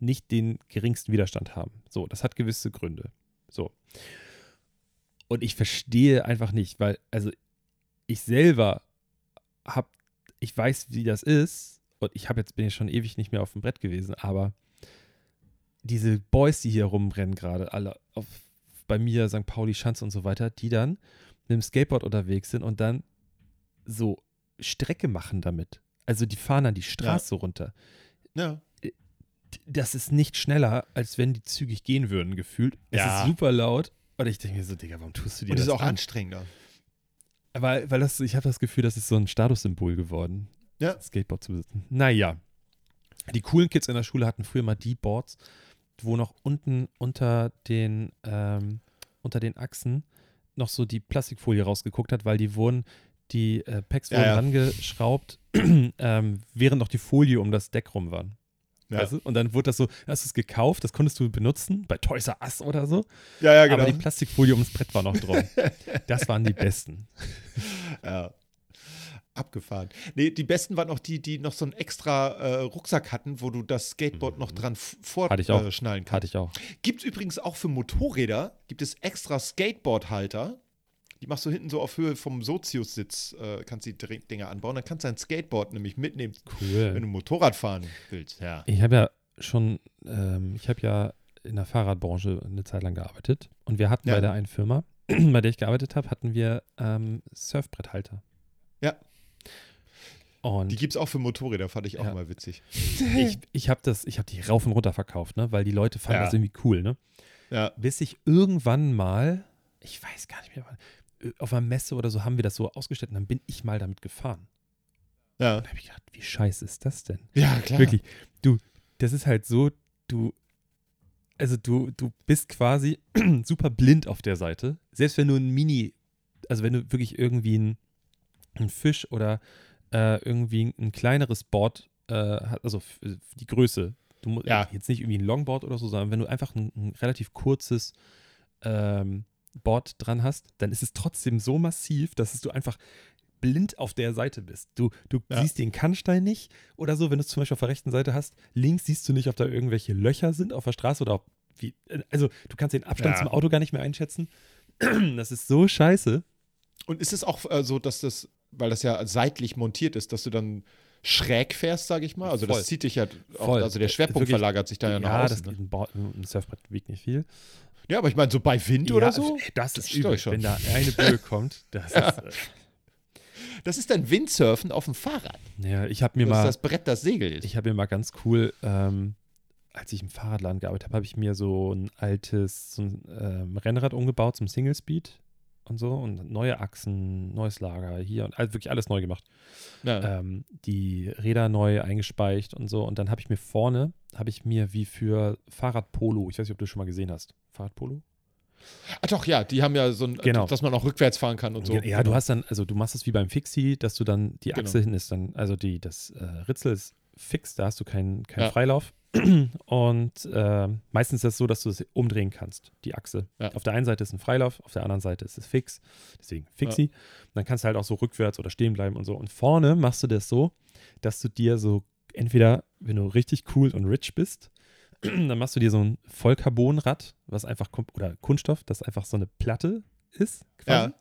nicht den geringsten Widerstand haben. So, das hat gewisse Gründe. So. Und ich verstehe einfach nicht, weil, also ich selber habe, ich weiß, wie das ist und ich habe jetzt, bin ich schon ewig nicht mehr auf dem Brett gewesen, aber diese Boys, die hier rumrennen gerade, alle auf, bei mir, St. Pauli, Schanz und so weiter, die dann mit dem Skateboard unterwegs sind und dann so Strecke machen damit. Also die fahren dann die Straße runter. Ja. Das ist nicht schneller, als wenn die zügig gehen würden, gefühlt. Es Ja. ist super laut. Und ich denke mir so, Digga, warum tust du dir Und das es ist auch an? anstrengender. Weil, weil das, ich habe das Gefühl, das ist so ein Statussymbol geworden, Ja. Skateboard zu besitzen. Naja. Die coolen Kids in der Schule hatten früher mal die Boards, wo noch unten unter den, ähm, unter den Achsen noch so die Plastikfolie rausgeguckt hat, weil die wurden, die äh, Packs Ja, wurden ja. rangeschraubt, ähm, während noch die Folie um das Deck rum waren. Ja. Weißt du? Und dann wurde das so, hast du es gekauft, das konntest du benutzen, bei Toys R Us oder so, ja, ja, genau. aber die Plastikfolie ums Brett war noch drum. das waren die besten. Ja. Abgefahren. Nee, die besten waren auch die, die noch so einen extra äh, Rucksack hatten, wo du das Skateboard noch dran vorschnallen kannst. Hatte ich auch. Gibt es übrigens auch für Motorräder, gibt es extra Skateboardhalter. Die machst du hinten so auf Höhe vom Sozius-Sitz, äh, kannst die Dinger anbauen. Dann kannst du dein Skateboard nämlich mitnehmen, wenn Cool. du Motorrad fahren willst. Ja. Ich habe ja schon, ähm, ich habe ja in der Fahrradbranche eine Zeit lang gearbeitet und wir hatten Ja. bei der einen Firma, bei der ich gearbeitet habe, hatten wir ähm, Surfbretthalter. Ja. Und Die gibt es auch für Motorräder, fand ich auch Ja. immer witzig. ich, ich habe das, ich habe die rauf und runter verkauft, ne, weil die Leute fanden Ja. das irgendwie cool, ne? Ja. Bis ich irgendwann mal, ich weiß gar nicht mehr, wann, äh, auf einer Messe oder so haben wir das so ausgestellt und dann bin ich mal damit gefahren. Ja, Und habe ich gedacht, wie scheiße ist das denn? ja klar. Wirklich, du, das ist halt so, du, also du, du bist quasi super blind auf der Seite. Selbst wenn du ein Mini, also wenn du wirklich irgendwie ein, ein Fisch oder äh, irgendwie ein kleineres Board, äh, hast, also die Größe, du musst Ja. jetzt nicht irgendwie ein Longboard oder so, sondern wenn du einfach ein, ein relativ kurzes ähm, Board dran hast, dann ist es trotzdem so massiv, dass du einfach blind auf der Seite bist. Du, du Ja. siehst den Kannstein nicht oder so, wenn du es zum Beispiel auf der rechten Seite hast. Links siehst du nicht, ob da irgendwelche Löcher sind auf der Straße oder ob wie, also du kannst den Abstand Ja. zum Auto gar nicht mehr einschätzen. Das ist so scheiße. Und ist es auch äh, so, dass das, weil das ja seitlich montiert ist, dass du dann schräg fährst, sage ich mal? Also Voll. das zieht dich ja auch, Voll. also der Schwerpunkt Wirklich- verlagert sich da ja, nach ja, das außen. geht Ne? ein, Board, ein Surfbrett wiegt nicht viel. Ja, aber ich meine, so bei Wind Ja, oder so, Das Das ist übel, schon. wenn da eine Böe kommt. Das Ja. ist, äh, das ist dann Windsurfen auf dem Fahrrad. ja, ich habe mir Das ist mal, das Brett, das Segel ist. ich habe mir mal ganz cool, ähm, als ich im Fahrradladen gearbeitet habe, habe ich mir so ein altes so ein, ähm, Rennrad umgebaut zum Single Speed und so und neue Achsen, neues Lager hier und also wirklich alles neu gemacht. ja. ähm, die Räder neu eingespeicht und so. Und dann habe ich mir vorne, habe ich mir wie für Fahrradpolo, ich weiß nicht, ob du das schon mal gesehen hast. Fahrradpolo? Ach doch, ja, die haben ja so ein, Genau. dass man auch rückwärts fahren kann und so. Ja, du Genau. hast dann, also du machst es wie beim Fixie, dass du dann, die Achse Genau. hin ist dann, also die, das äh, Ritzel ist fix, da hast du keinen keinen Ja. Freilauf. Und äh, meistens ist es so, dass du es umdrehen kannst, die Achse. Ja. Auf der einen Seite ist ein Freilauf, auf der anderen Seite ist es fix. Deswegen Fixie. Und dann kannst du halt auch so rückwärts oder stehen bleiben und so. Und vorne machst du das so, dass du dir so, entweder, wenn du richtig cool und rich bist, dann machst du dir so ein Vollcarbonrad, was einfach, oder Kunststoff, das einfach so eine Platte ist, quasi.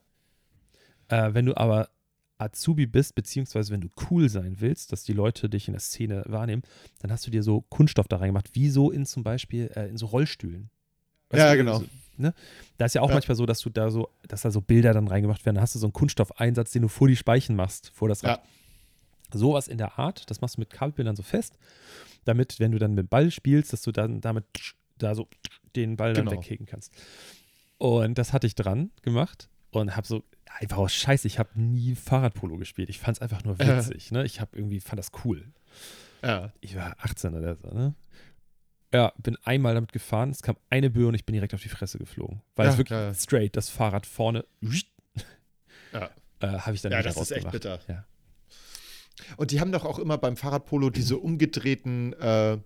Äh, wenn du aber Azubi bist, beziehungsweise wenn du cool sein willst, dass die Leute dich in der Szene wahrnehmen, dann hast du dir so Kunststoff da reingemacht, wie so in zum Beispiel äh, in so Rollstühlen. Ja, du, genau. So, ne? Da ist ja auch Ja. manchmal so, dass du da so, dass da so Bilder dann reingemacht werden. Dann hast du so einen Kunststoffeinsatz, den du vor die Speichen machst, vor das Rad. Sowas in der Art, das machst du mit Kabelbindern so fest, damit, wenn du dann mit dem Ball spielst, dass du dann damit da so den Ball dann Genau. wegkicken kannst. Und das hatte ich dran gemacht und habe so, einfach aus Scheiße, ich habe nie Fahrradpolo gespielt. Ich fand es einfach nur Äh. witzig. Ne? Ich habe irgendwie, fand das cool. Ja. Ich war 18 oder so, ne? Ja, bin einmal damit gefahren, es kam eine Böe und ich bin direkt auf die Fresse geflogen. Weil Ja, es wirklich ja, straight, das Fahrrad vorne, Ja. äh, habe ich dann Ja, das ist echt bitter. Ja. Und die haben doch auch immer beim Fahrradpolo diese umgedrehten äh,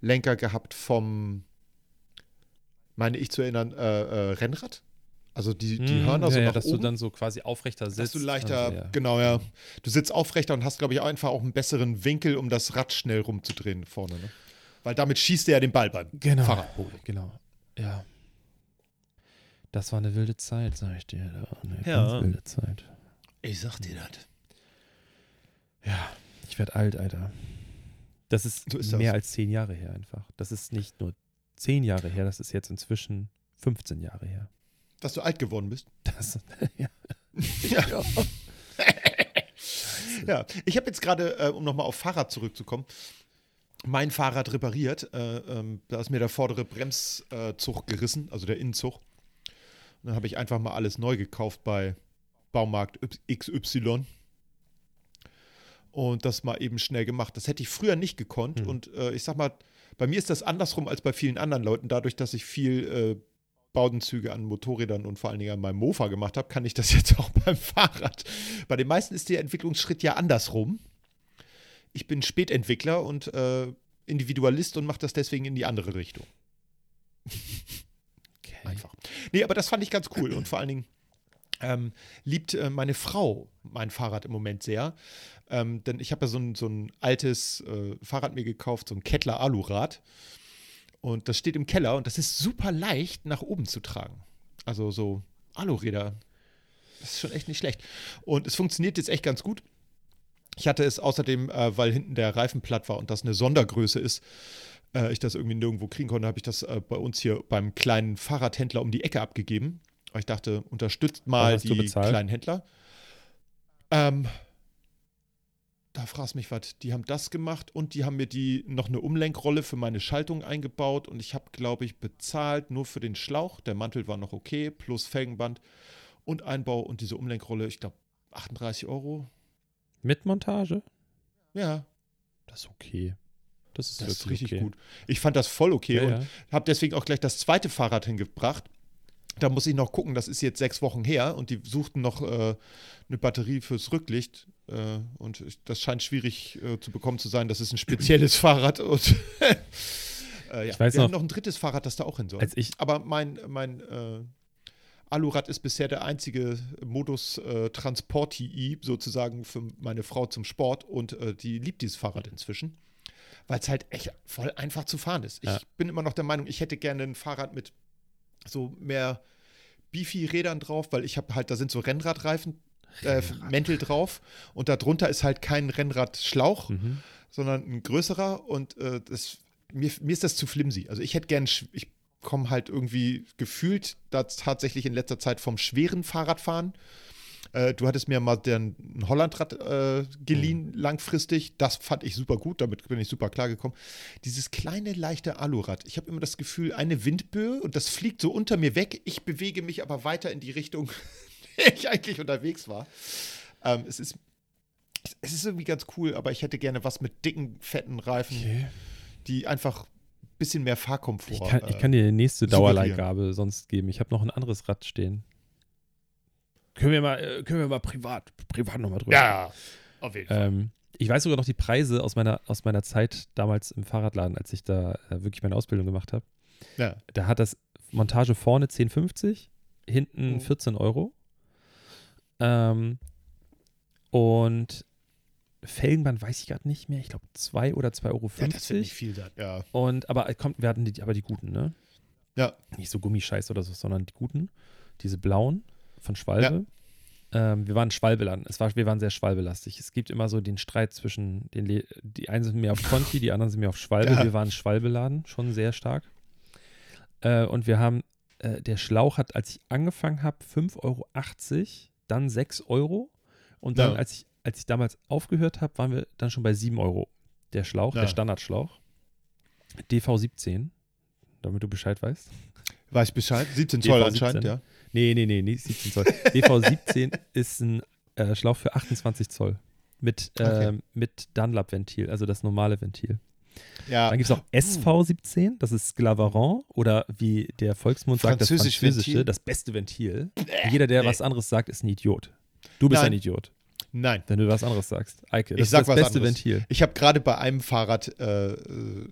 Lenker gehabt vom, meine ich zu erinnern, äh, äh, Rennrad. Also die, die Mm, Hörner ja, so ja, nach dass oben. du dann so quasi aufrechter dass sitzt. du leichter, Also, ja. genau, ja. Du sitzt aufrechter und hast, glaube ich, einfach auch einen besseren Winkel, um das Rad schnell rumzudrehen vorne. Ne? Weil damit schießt er ja den Ball beim Genau. Fahrradpolo. Genau. Ja. Das war eine wilde Zeit, sag ich dir. Das war Eine Ja. ganz wilde Zeit. Ich sag dir das. Ja, ich werde alt, Alter. Das ist, So ist das. mehr als zehn Jahre her einfach. Das ist nicht nur zehn Jahre her, das ist jetzt inzwischen 15 Jahre her. Dass du alt geworden bist. Das, ja. Ja. ja, ich habe jetzt gerade, äh, um nochmal auf Fahrrad zurückzukommen, mein Fahrrad repariert. Äh, ähm, da ist mir der vordere Bremszug gerissen, also der Innenzug. Und dann habe ich einfach mal alles neu gekauft bei Baumarkt XY. Und das mal eben schnell gemacht. Das hätte ich früher nicht gekonnt. Hm. Und äh, ich sag mal, bei mir ist das andersrum als bei vielen anderen Leuten. Dadurch, dass ich viel äh, Baudenzüge an Motorrädern und vor allen Dingen an meinem Mofa gemacht habe, kann ich das jetzt auch beim Fahrrad. Bei den meisten ist der Entwicklungsschritt ja andersrum. Ich bin Spätentwickler und äh, Individualist und mache das deswegen in die andere Richtung. Okay. Einfach. Nee, aber das fand ich ganz cool und vor allen Dingen ähm, liebt äh, meine Frau mein Fahrrad im Moment sehr. Ähm, denn ich habe ja so ein, so ein altes äh, Fahrrad mir gekauft, so ein Kettler Alurad. Und das steht im Keller und das ist super leicht nach oben zu tragen. Also so Aluräder. Das ist schon echt nicht schlecht. Und es funktioniert jetzt echt ganz gut. Ich hatte es außerdem, äh, weil hinten der Reifen platt war und das eine Sondergröße ist, äh, ich das irgendwie nirgendwo kriegen konnte, habe ich das äh, bei uns hier beim kleinen Fahrradhändler um die Ecke abgegeben. Ich dachte, unterstützt mal die kleinen Händler. Ähm, da fragst mich was. Die haben das gemacht und die haben mir die noch eine Umlenkrolle für meine Schaltung eingebaut und ich habe, glaube ich, bezahlt nur für den Schlauch. Der Mantel war noch okay, plus Felgenband und Einbau und diese Umlenkrolle, ich glaube, 38 Euro. Mit Montage? Ja. Das ist okay. Das ist, das ist richtig okay. gut. Ich fand das voll okay ja, und ja. habe deswegen auch gleich das zweite Fahrrad hingebracht da muss ich noch gucken, das ist jetzt sechs Wochen her und die suchten noch äh, eine Batterie fürs Rücklicht. Äh, und das scheint schwierig äh, zu bekommen zu sein. Das ist ein spezielles Fahrrad. Und äh, ja. ich weiß Wir noch, haben noch ein drittes Fahrrad, das da auch hin soll. Ich Aber mein, mein äh, Alurad ist bisher der einzige Modus äh, Transporti sozusagen für meine Frau zum Sport und die liebt dieses Fahrrad inzwischen weil es halt echt voll einfach zu fahren ist. Ich ja. bin immer noch der Meinung, ich hätte gerne ein Fahrrad mit so mehr Beefy-Rädern drauf, weil ich habe halt, da sind so Rennradreifen, äh, Mäntel drauf und darunter ist halt kein Rennradschlauch, mhm. sondern ein größerer und äh, das, mir, mir ist das zu flimsy. Also ich hätte gern, ich komme halt irgendwie gefühlt da tatsächlich in letzter Zeit vom schweren Fahrradfahren äh, du hattest mir mal den Hollandrad äh, geliehen, mhm. langfristig. Das fand ich super gut, damit bin ich super klargekommen. Dieses kleine, leichte Alurad. Ich habe immer das Gefühl, eine Windböe und das fliegt so unter mir weg. Ich bewege mich aber weiter in die Richtung, ich eigentlich unterwegs war. Ähm, es ist es ist irgendwie ganz cool, aber ich hätte gerne was mit dicken, fetten Reifen, okay. die einfach ein bisschen mehr Fahrkomfort. Ich kann, ich kann dir die nächste Dauerleihgabe sonst geben. Ich habe noch ein anderes Rad stehen. Können wir mal, äh, können wir mal privat, privat nochmal drüber Ja, auf jeden Fall. Ähm, ich weiß sogar noch die Preise aus meiner, aus meiner Zeit damals im Fahrradladen, als ich da äh, wirklich meine Ausbildung gemacht habe. Ja. Da hat das Montage vorne 10,50, hinten oh. 14 Euro. Ähm, und Felgenband weiß ich gerade nicht mehr. Ich glaube 2 oder 2,50 Euro. Ja, das ist nicht viel da, ja. Und, aber kommt, wir hatten die, aber die guten, ne? Ja. Nicht so Gummischeiß oder so, sondern die guten. Diese blauen von Schwalbe. Ja. Ähm, wir waren Schwalbeland. Es war, wir waren sehr schwalbelastig. Es gibt immer so den Streit zwischen den, Le die einen sind mehr auf Conti, die anderen sind mehr auf Schwalbe. Ja. Wir waren Schwalbeladen, schon sehr stark. Äh, und wir haben, äh, der Schlauch hat, als ich angefangen habe, 5,80 Euro, dann 6 Euro. Und dann, ja. als, ich, als ich damals aufgehört habe, waren wir dann schon bei 7 Euro. Der Schlauch, der Standardschlauch. DV17, damit du Bescheid weißt. Weiß Bescheid? 17 Zoll anscheinend, ja. Nee, nee, nee, nicht 17 Zoll. DV17 ist ein äh, Schlauch für 28 Zoll. Mit, äh, okay. mit Dunlop-Ventil, also das normale Ventil. Ja. Dann gibt es auch SV17, das ist Glavaron oder wie der Volksmund sagt, das französische, Ventil. das beste Ventil. Äh, Jeder, der nee. was anderes sagt, ist ein Idiot. Du bist Nein. ein Idiot. Nein. Wenn du was anderes sagst. Eike, das ich sag ist das beste anderes. Ventil. Ich habe gerade bei einem Fahrrad, äh, äh,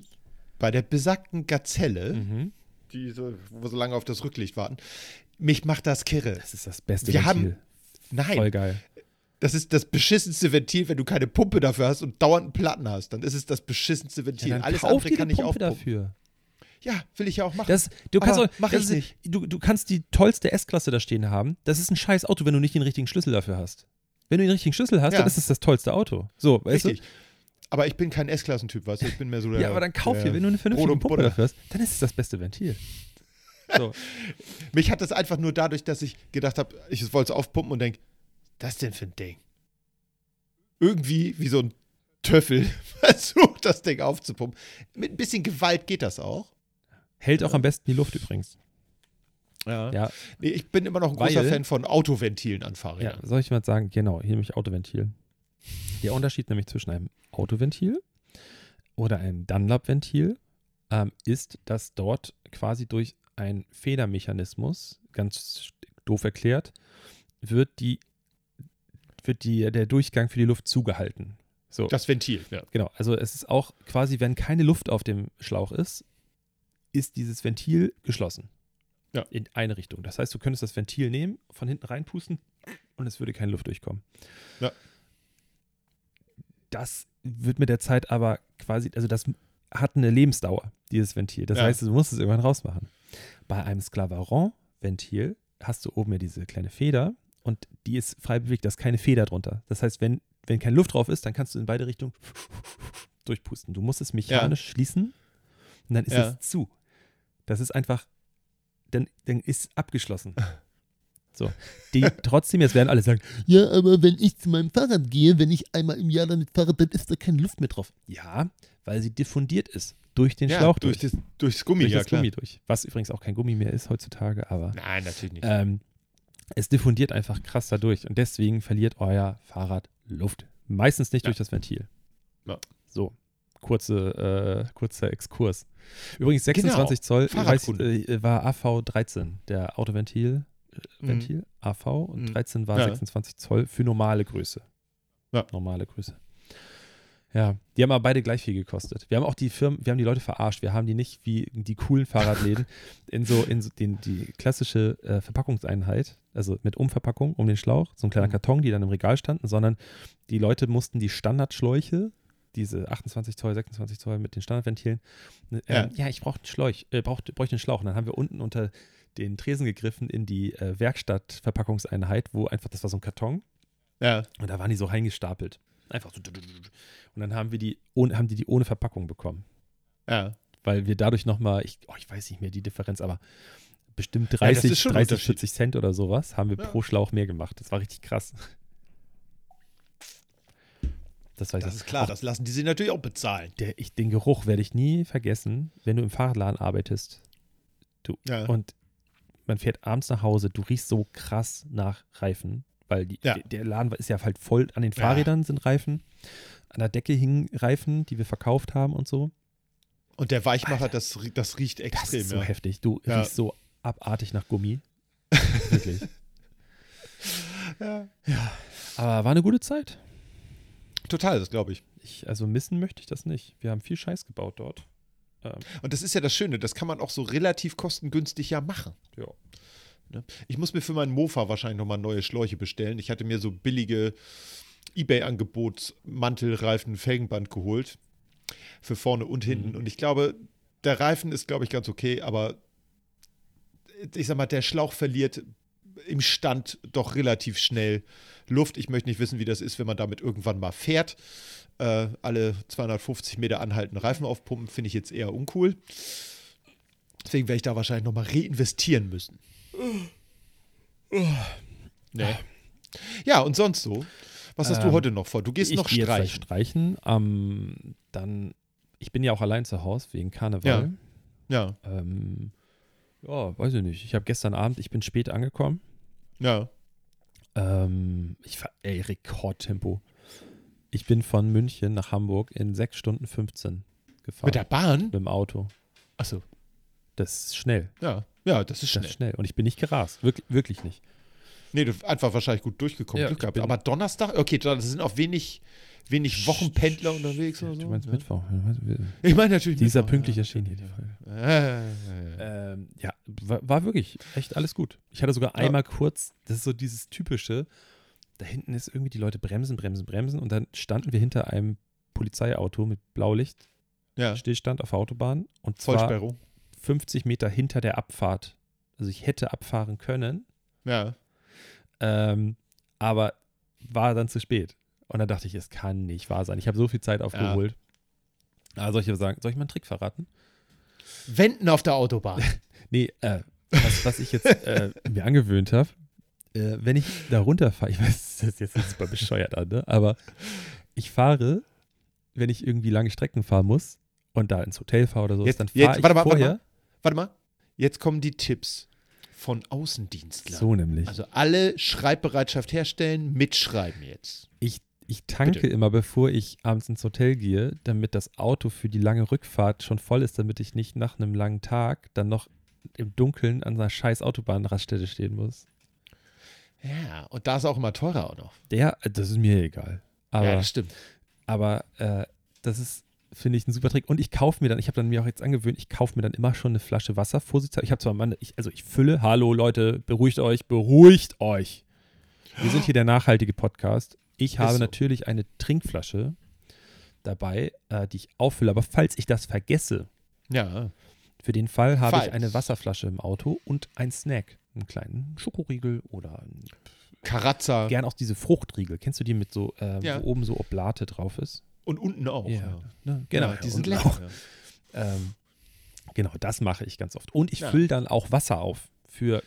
bei der besagten Gazelle, mhm. die so, wo wir so lange auf das Rücklicht warten, mich macht das kirre. Das ist das beste wir Ventil. Haben, nein. Voll geil. Das ist das beschissenste Ventil, wenn du keine Pumpe dafür hast und dauernd einen Platten hast. Dann ist es das beschissenste Ventil. Ja, Alles andere kann ich auch dafür. Ja, will ich ja auch machen. Das, du kannst auch, mach ich nicht. Du, du kannst die tollste S-Klasse da stehen haben. Das ist ein scheiß Auto, wenn du nicht den richtigen Schlüssel dafür hast. Wenn du den richtigen Schlüssel hast, ja. dann ist es das tollste Auto. So, weißt Richtig. du? Aber ich bin kein S-Klassentyp, weißt du? Ich bin mehr so der. ja, aber dann kauf hier, wenn du eine vernünftige Pumpe dafür hast, dann ist es das beste Ventil. So. Mich hat das einfach nur dadurch, dass ich gedacht habe, ich wollte es aufpumpen und denke, das denn für ein Ding? Irgendwie wie so ein Töffel versucht, das Ding aufzupumpen. Mit ein bisschen Gewalt geht das auch. Hält auch am besten die Luft übrigens. Ja. ja. Nee, ich bin immer noch ein großer Weil, Fan von Autoventilen an Fahrrädern. Ja, soll ich mal sagen, genau, hier nämlich Autoventil. Der Unterschied nämlich zwischen einem Autoventil oder einem Dunlop-Ventil ähm, ist, dass dort quasi durch ein Federmechanismus, ganz doof erklärt, wird, die, wird die, der Durchgang für die Luft zugehalten. So. Das Ventil, ja. Genau, also es ist auch quasi, wenn keine Luft auf dem Schlauch ist, ist dieses Ventil geschlossen. Ja. In eine Richtung. Das heißt, du könntest das Ventil nehmen, von hinten reinpusten und es würde keine Luft durchkommen. Ja. Das wird mit der Zeit aber quasi, also das hat eine Lebensdauer, dieses Ventil. Das Ja. heißt, du musst es irgendwann rausmachen. Bei einem Sclavaron-Ventil hast du oben ja diese kleine Feder und die ist frei bewegt, da ist keine Feder drunter. Das heißt, wenn, wenn keine Luft drauf ist, dann kannst du in beide Richtungen durchpusten. Du musst es mechanisch schließen und dann ist Ja. es zu. Das ist einfach, dann, dann ist abgeschlossen. So. Die, trotzdem, jetzt werden alle sagen, Ja, aber wenn ich zu meinem Fahrrad gehe, wenn ich einmal im Jahr damit fahre, dann ist da keine Luft mehr drauf. ja, weil sie diffundiert ist. Durch den ja, Schlauch durch, durch. das, durchs Gummi, durch ja das klar. Gummi durch. Was übrigens auch kein Gummi mehr ist heutzutage, aber Nein, natürlich nicht. ähm, es diffundiert einfach krass dadurch und deswegen verliert euer Fahrrad Luft. Meistens nicht Ja. durch das Ventil. Ja. So, kurze, äh, kurzer Exkurs. Übrigens 26 Zoll weiß, Genau. Äh, war AV 13, der Autoventil. Äh, Mhm. Ventil, AV und Mhm. 13 war Ja. 26 Zoll für normale Größe. Ja. Normale Größe. Ja, die haben aber beide gleich viel gekostet. Wir haben auch die Firmen, wir haben die Leute verarscht. Wir haben die nicht wie die coolen Fahrradläden in so, in so den, die klassische äh, Verpackungseinheit, also mit Umverpackung um den Schlauch, so ein kleiner Mhm. Karton, die dann im Regal standen, sondern die Leute mussten die Standardschläuche, diese 28 Zoll, 26 Zoll mit den Standardventilen, äh, Ja. ja. ich brauche einen Schläuch, äh, brauch, bräuchte einen Schlauch. Und dann haben wir unten unter den Tresen gegriffen in die äh, Werkstattverpackungseinheit, wo einfach, das war so ein Karton, Ja. und da waren die so reingestapelt. Einfach so. Und dann haben wir die, ohne, haben die die ohne Verpackung bekommen. Ja. Weil wir dadurch nochmal, ich, oh, ich weiß nicht mehr die Differenz, aber bestimmt das 30, ist schon ein 30 Unterschied. 40 Cent oder sowas haben wir Ja. pro Schlauch mehr gemacht. Das war richtig krass. Das weiß ich. Das ist klar, das lassen die sich natürlich auch bezahlen. Der, ich, den Geruch werde ich nie vergessen, wenn du im Fahrradladen arbeitest Ja. und man fährt abends nach Hause, du riechst so krass nach Reifen, weil die, Ja. der, der Laden ist ja halt voll, an den Ja. Fahrrädern sind Reifen, an der Decke hingen Reifen, die wir verkauft haben und so. Und der Weichmacher, das, das riecht Das extrem. ist so ja. heftig. Du Ja. riechst so abartig nach Gummi. Wirklich. Ja. Aber war eine gute Zeit. Total, das glaube ich. Ich, also missen möchte ich das nicht. Wir haben viel Scheiß gebaut dort. Ähm, Und das ist ja das Schöne, das kann man auch so relativ kostengünstig ja machen. ja. Ne? Ich muss mir für meinen Mofa wahrscheinlich nochmal neue Schläuche bestellen. Ich hatte mir so billige Ebay-Angebots, Mantelreifen, Felgenband geholt. Für vorne und hinten. Mhm. Und ich glaube, der Reifen ist, glaube ich, ganz okay, aber ich sag mal, der Schlauch verliert im Stand doch relativ schnell Luft. Ich möchte nicht wissen, wie das ist, wenn man damit irgendwann mal fährt. Äh, alle 250 Meter anhalten, Reifen aufpumpen, finde ich jetzt eher uncool. Deswegen werde ich da wahrscheinlich nochmal reinvestieren müssen. Nee. Ja, und sonst so? Was hast du Ähm, heute noch vor? Du gehst ich noch gehe streichen. streichen. Ähm, dann, ich bin ja auch allein zu Hause wegen Karneval. Ja, Ähm, ja, weiß ich nicht. Ich habe gestern Abend, ich bin spät angekommen. ja. Ähm, ich war, ey, Rekordtempo. Ich bin von München nach Hamburg in 6 Stunden 15 gefahren. Mit der Bahn? mit dem Auto. Achso. Das ist schnell. Ja, ja, das ist Das schnell. ist schnell. Und ich bin nicht gerast. Wirklich, wirklich nicht. Nee, du einfach wahrscheinlich gut durchgekommen, Ja, Glück gehabt. Aber Donnerstag, okay, da sind auch wenig, wenig Wochenpendler unterwegs oder so. Du meinst ne? Mittwoch. Ich meine natürlich Dieser Mittwoch, pünktlich ja. erschien hier die Folge. Äh, äh, äh. Ähm, ja, war, war wirklich echt alles gut. Ich hatte sogar Ja. einmal kurz, das ist so dieses typische, da hinten ist irgendwie die Leute bremsen, bremsen, bremsen und dann standen wir hinter einem Polizeiauto mit Blaulicht, Ja, Stillstand auf der Autobahn und zwar Vollsperrung. 50 Meter hinter der Abfahrt. Also ich hätte abfahren können, Ja. ähm, aber war dann zu spät. Und dann dachte ich, es kann nicht wahr sein. Ich habe so viel Zeit aufgeholt. Ah, soll ich sagen, soll ich mal einen Trick verraten? Wenden auf der Autobahn. Nee, äh, was, was ich jetzt äh, mir angewöhnt habe, äh, wenn ich da runterfahre, ich weiß, das ist jetzt nicht super bescheuert an, ne? aber ich fahre, wenn ich irgendwie lange Strecken fahren muss und da ins Hotel fahre oder so, Jetzt- dann fahre ich warte warte vorher. mal. Warte mal. Jetzt kommen die Tipps von Außendienstlern. So nämlich. Also alle Schreibbereitschaft herstellen, mitschreiben jetzt. Ich, ich tanke Bitte. immer, bevor ich abends ins Hotel gehe, damit das Auto für die lange Rückfahrt schon voll ist, damit ich nicht nach einem langen Tag dann noch im Dunkeln an einer scheiß Autobahnraststätte stehen muss. Ja, und da ist auch immer teurer auch noch. Der, das ist mir egal. Aber, ja, das stimmt. aber äh, das ist finde ich ein super Trick. Und ich kaufe mir dann, ich habe dann mir auch jetzt angewöhnt, ich kaufe mir dann immer schon eine Flasche Wasser vorsichtshalber. Ich habe zwar meine, ich, also ich fülle, hallo Leute, beruhigt euch, beruhigt euch. Wir sind hier der nachhaltige Podcast. Ich habe so. natürlich eine Trinkflasche dabei, äh, die ich auffülle. Aber falls ich das vergesse, Ja. für den Fall habe ich Falls. eine Wasserflasche im Auto und einen Snack. Einen kleinen Schokoriegel oder einen, Karazza. gern auch diese Fruchtriegel. Kennst du die mit so, äh, Ja. wo oben so Oblate drauf ist? Und unten auch. Ja, ne? genau. Ja, die sind Ja. Ähm, genau, das mache ich ganz oft. Und ich Ja. fülle dann auch Wasser auf für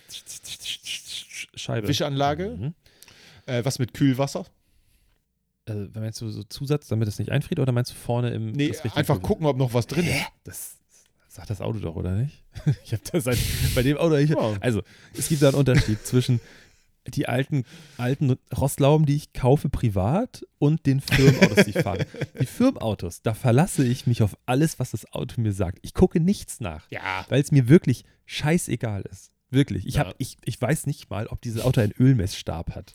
Scheibe. Wischanlage? Mhm. Äh, was mit Kühlwasser? Also, meinst du so Zusatz, damit es nicht einfriert, oder meinst du vorne im. Nee, einfach Kühlwasser? gucken, ob noch was drin ist. Das sagt das Auto doch, oder nicht? Ich habe das seit, bei dem Auto. Ich, Ja. also, es gibt da einen Unterschied zwischen die alten, alten Rostlauben, die ich kaufe privat und den Firmenautos, die ich fahre. Die Firmenautos, da verlasse ich mich auf alles, was das Auto mir sagt. Ich gucke nichts nach, Ja. weil es mir wirklich scheißegal ist. Wirklich. Ich, Ja. hab, ich, ich weiß nicht mal, ob dieses Auto einen Ölmessstab hat.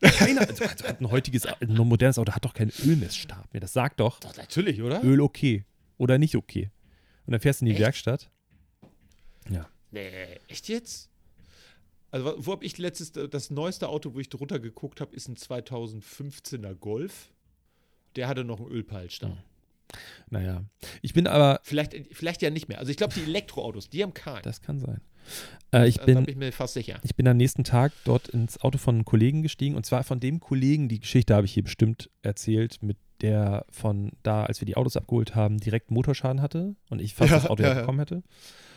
Keiner, also, also ein heutiges, ein modernes Auto hat doch keinen Ölmessstab mehr. Das sagt doch, Doch, natürlich, oder? Öl okay oder nicht okay. Und dann fährst du in die Echt? Werkstatt. Ja. Nee, echt jetzt? Also, wo- habe ich letztes, das neueste Auto, wo ich drunter geguckt habe, ist ein 2015er Golf. Der hatte noch einen Ölpeilstab. Hm. Naja. Ich bin aber, Vielleicht, vielleicht ja nicht mehr. Also ich glaube, die Elektroautos, die haben keinen. das kann sein. Äh, ich Da bin, bin ich mir fast sicher. Ich bin am nächsten Tag dort ins Auto von einem Kollegen gestiegen und zwar von dem Kollegen, die Geschichte habe ich hier bestimmt erzählt, mit der von da, als wir die Autos abgeholt haben, direkt Motorschaden hatte und ich fast Ja, das Auto ja. bekommen hätte.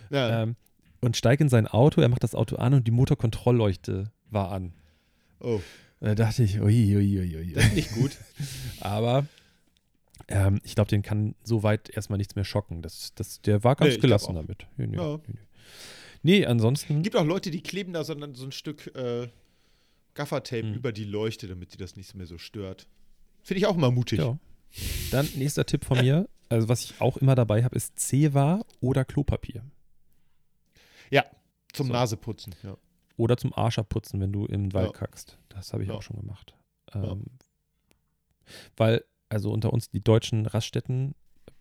Ja. Ähm, und steige in sein Auto, er macht das Auto an und die Motorkontrollleuchte war an. oh, da dachte ich, ui, ui, ui, ui. das ist nicht gut. Aber ähm, ich glaube, den kann soweit erstmal nichts mehr schocken. Das, das, der war Nee, ganz glaub gelassen damit. Nee, nee, Ja. nee, nee. nee, ansonsten. gibt auch Leute, die kleben da so, ein- so ein Stück äh, Gaffertape Hm. über die Leuchte, damit die das nicht mehr so stört. Finde ich auch immer mutig. Ja. Dann nächster Tipp von mir. Also, was ich auch immer dabei habe, ist Zewa oder Klopapier. Zum So. Naseputzen. Ja. Oder zum Arscherputzen, wenn du im Wald Ja. kackst. Das habe ich Ja. auch schon gemacht. Ja. Ähm, Weil, also unter uns die deutschen Raststätten,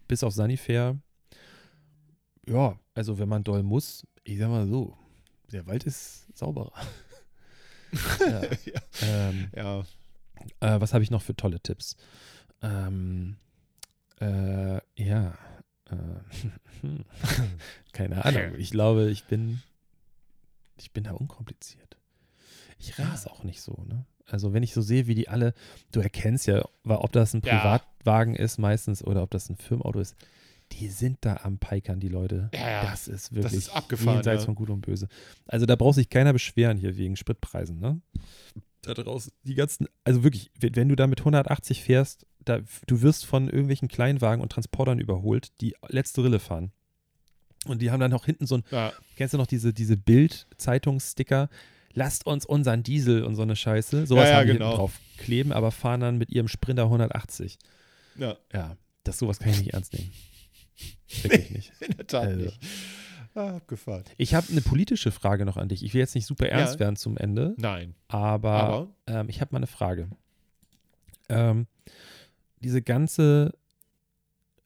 bis auf Sanifair, ja, also wenn man doll muss, ich sag mal so, der Wald ist sauberer. ja. ja. ähm, ja. Äh, was habe ich noch für tolle Tipps? Ähm, äh, ja. Äh, keine Ahnung. Ich glaube, ich bin, ich bin da unkompliziert. Ich rase auch nicht so, ne? Also wenn ich so sehe, wie die alle, du erkennst ja, ob das ein Ja. Privatwagen ist meistens oder ob das ein Firmenauto ist, die sind da am Peikern, die Leute. Ja, ja. Das ist wirklich ist abgefahren, jenseits ja. von Gut und Böse. Also da braucht sich keiner beschweren hier wegen Spritpreisen, ne? Da draußen, die ganzen, also wirklich, wenn wenn du da mit 180 fährst, da, du wirst von irgendwelchen Kleinwagen und Transportern überholt, die letzte Rille fahren. Und die haben dann auch hinten so ein, ja. kennst du noch diese, diese Bild-Zeitungssticker? Lasst uns unseren Diesel und so eine Scheiße. Sowas Ja, ja, haben die genau. hinten drauf kleben, aber fahren dann mit ihrem Sprinter 180. ja. Ja, das sowas kann ich nicht ernst nehmen. Wirklich nicht. In der Tat Also. nicht. Ah, abgefahren. Ich habe eine politische Frage noch an dich. Ich will jetzt nicht super ernst Ja. werden zum Ende, Nein. aber, Aber ähm, ich habe mal eine Frage. Ähm, diese ganze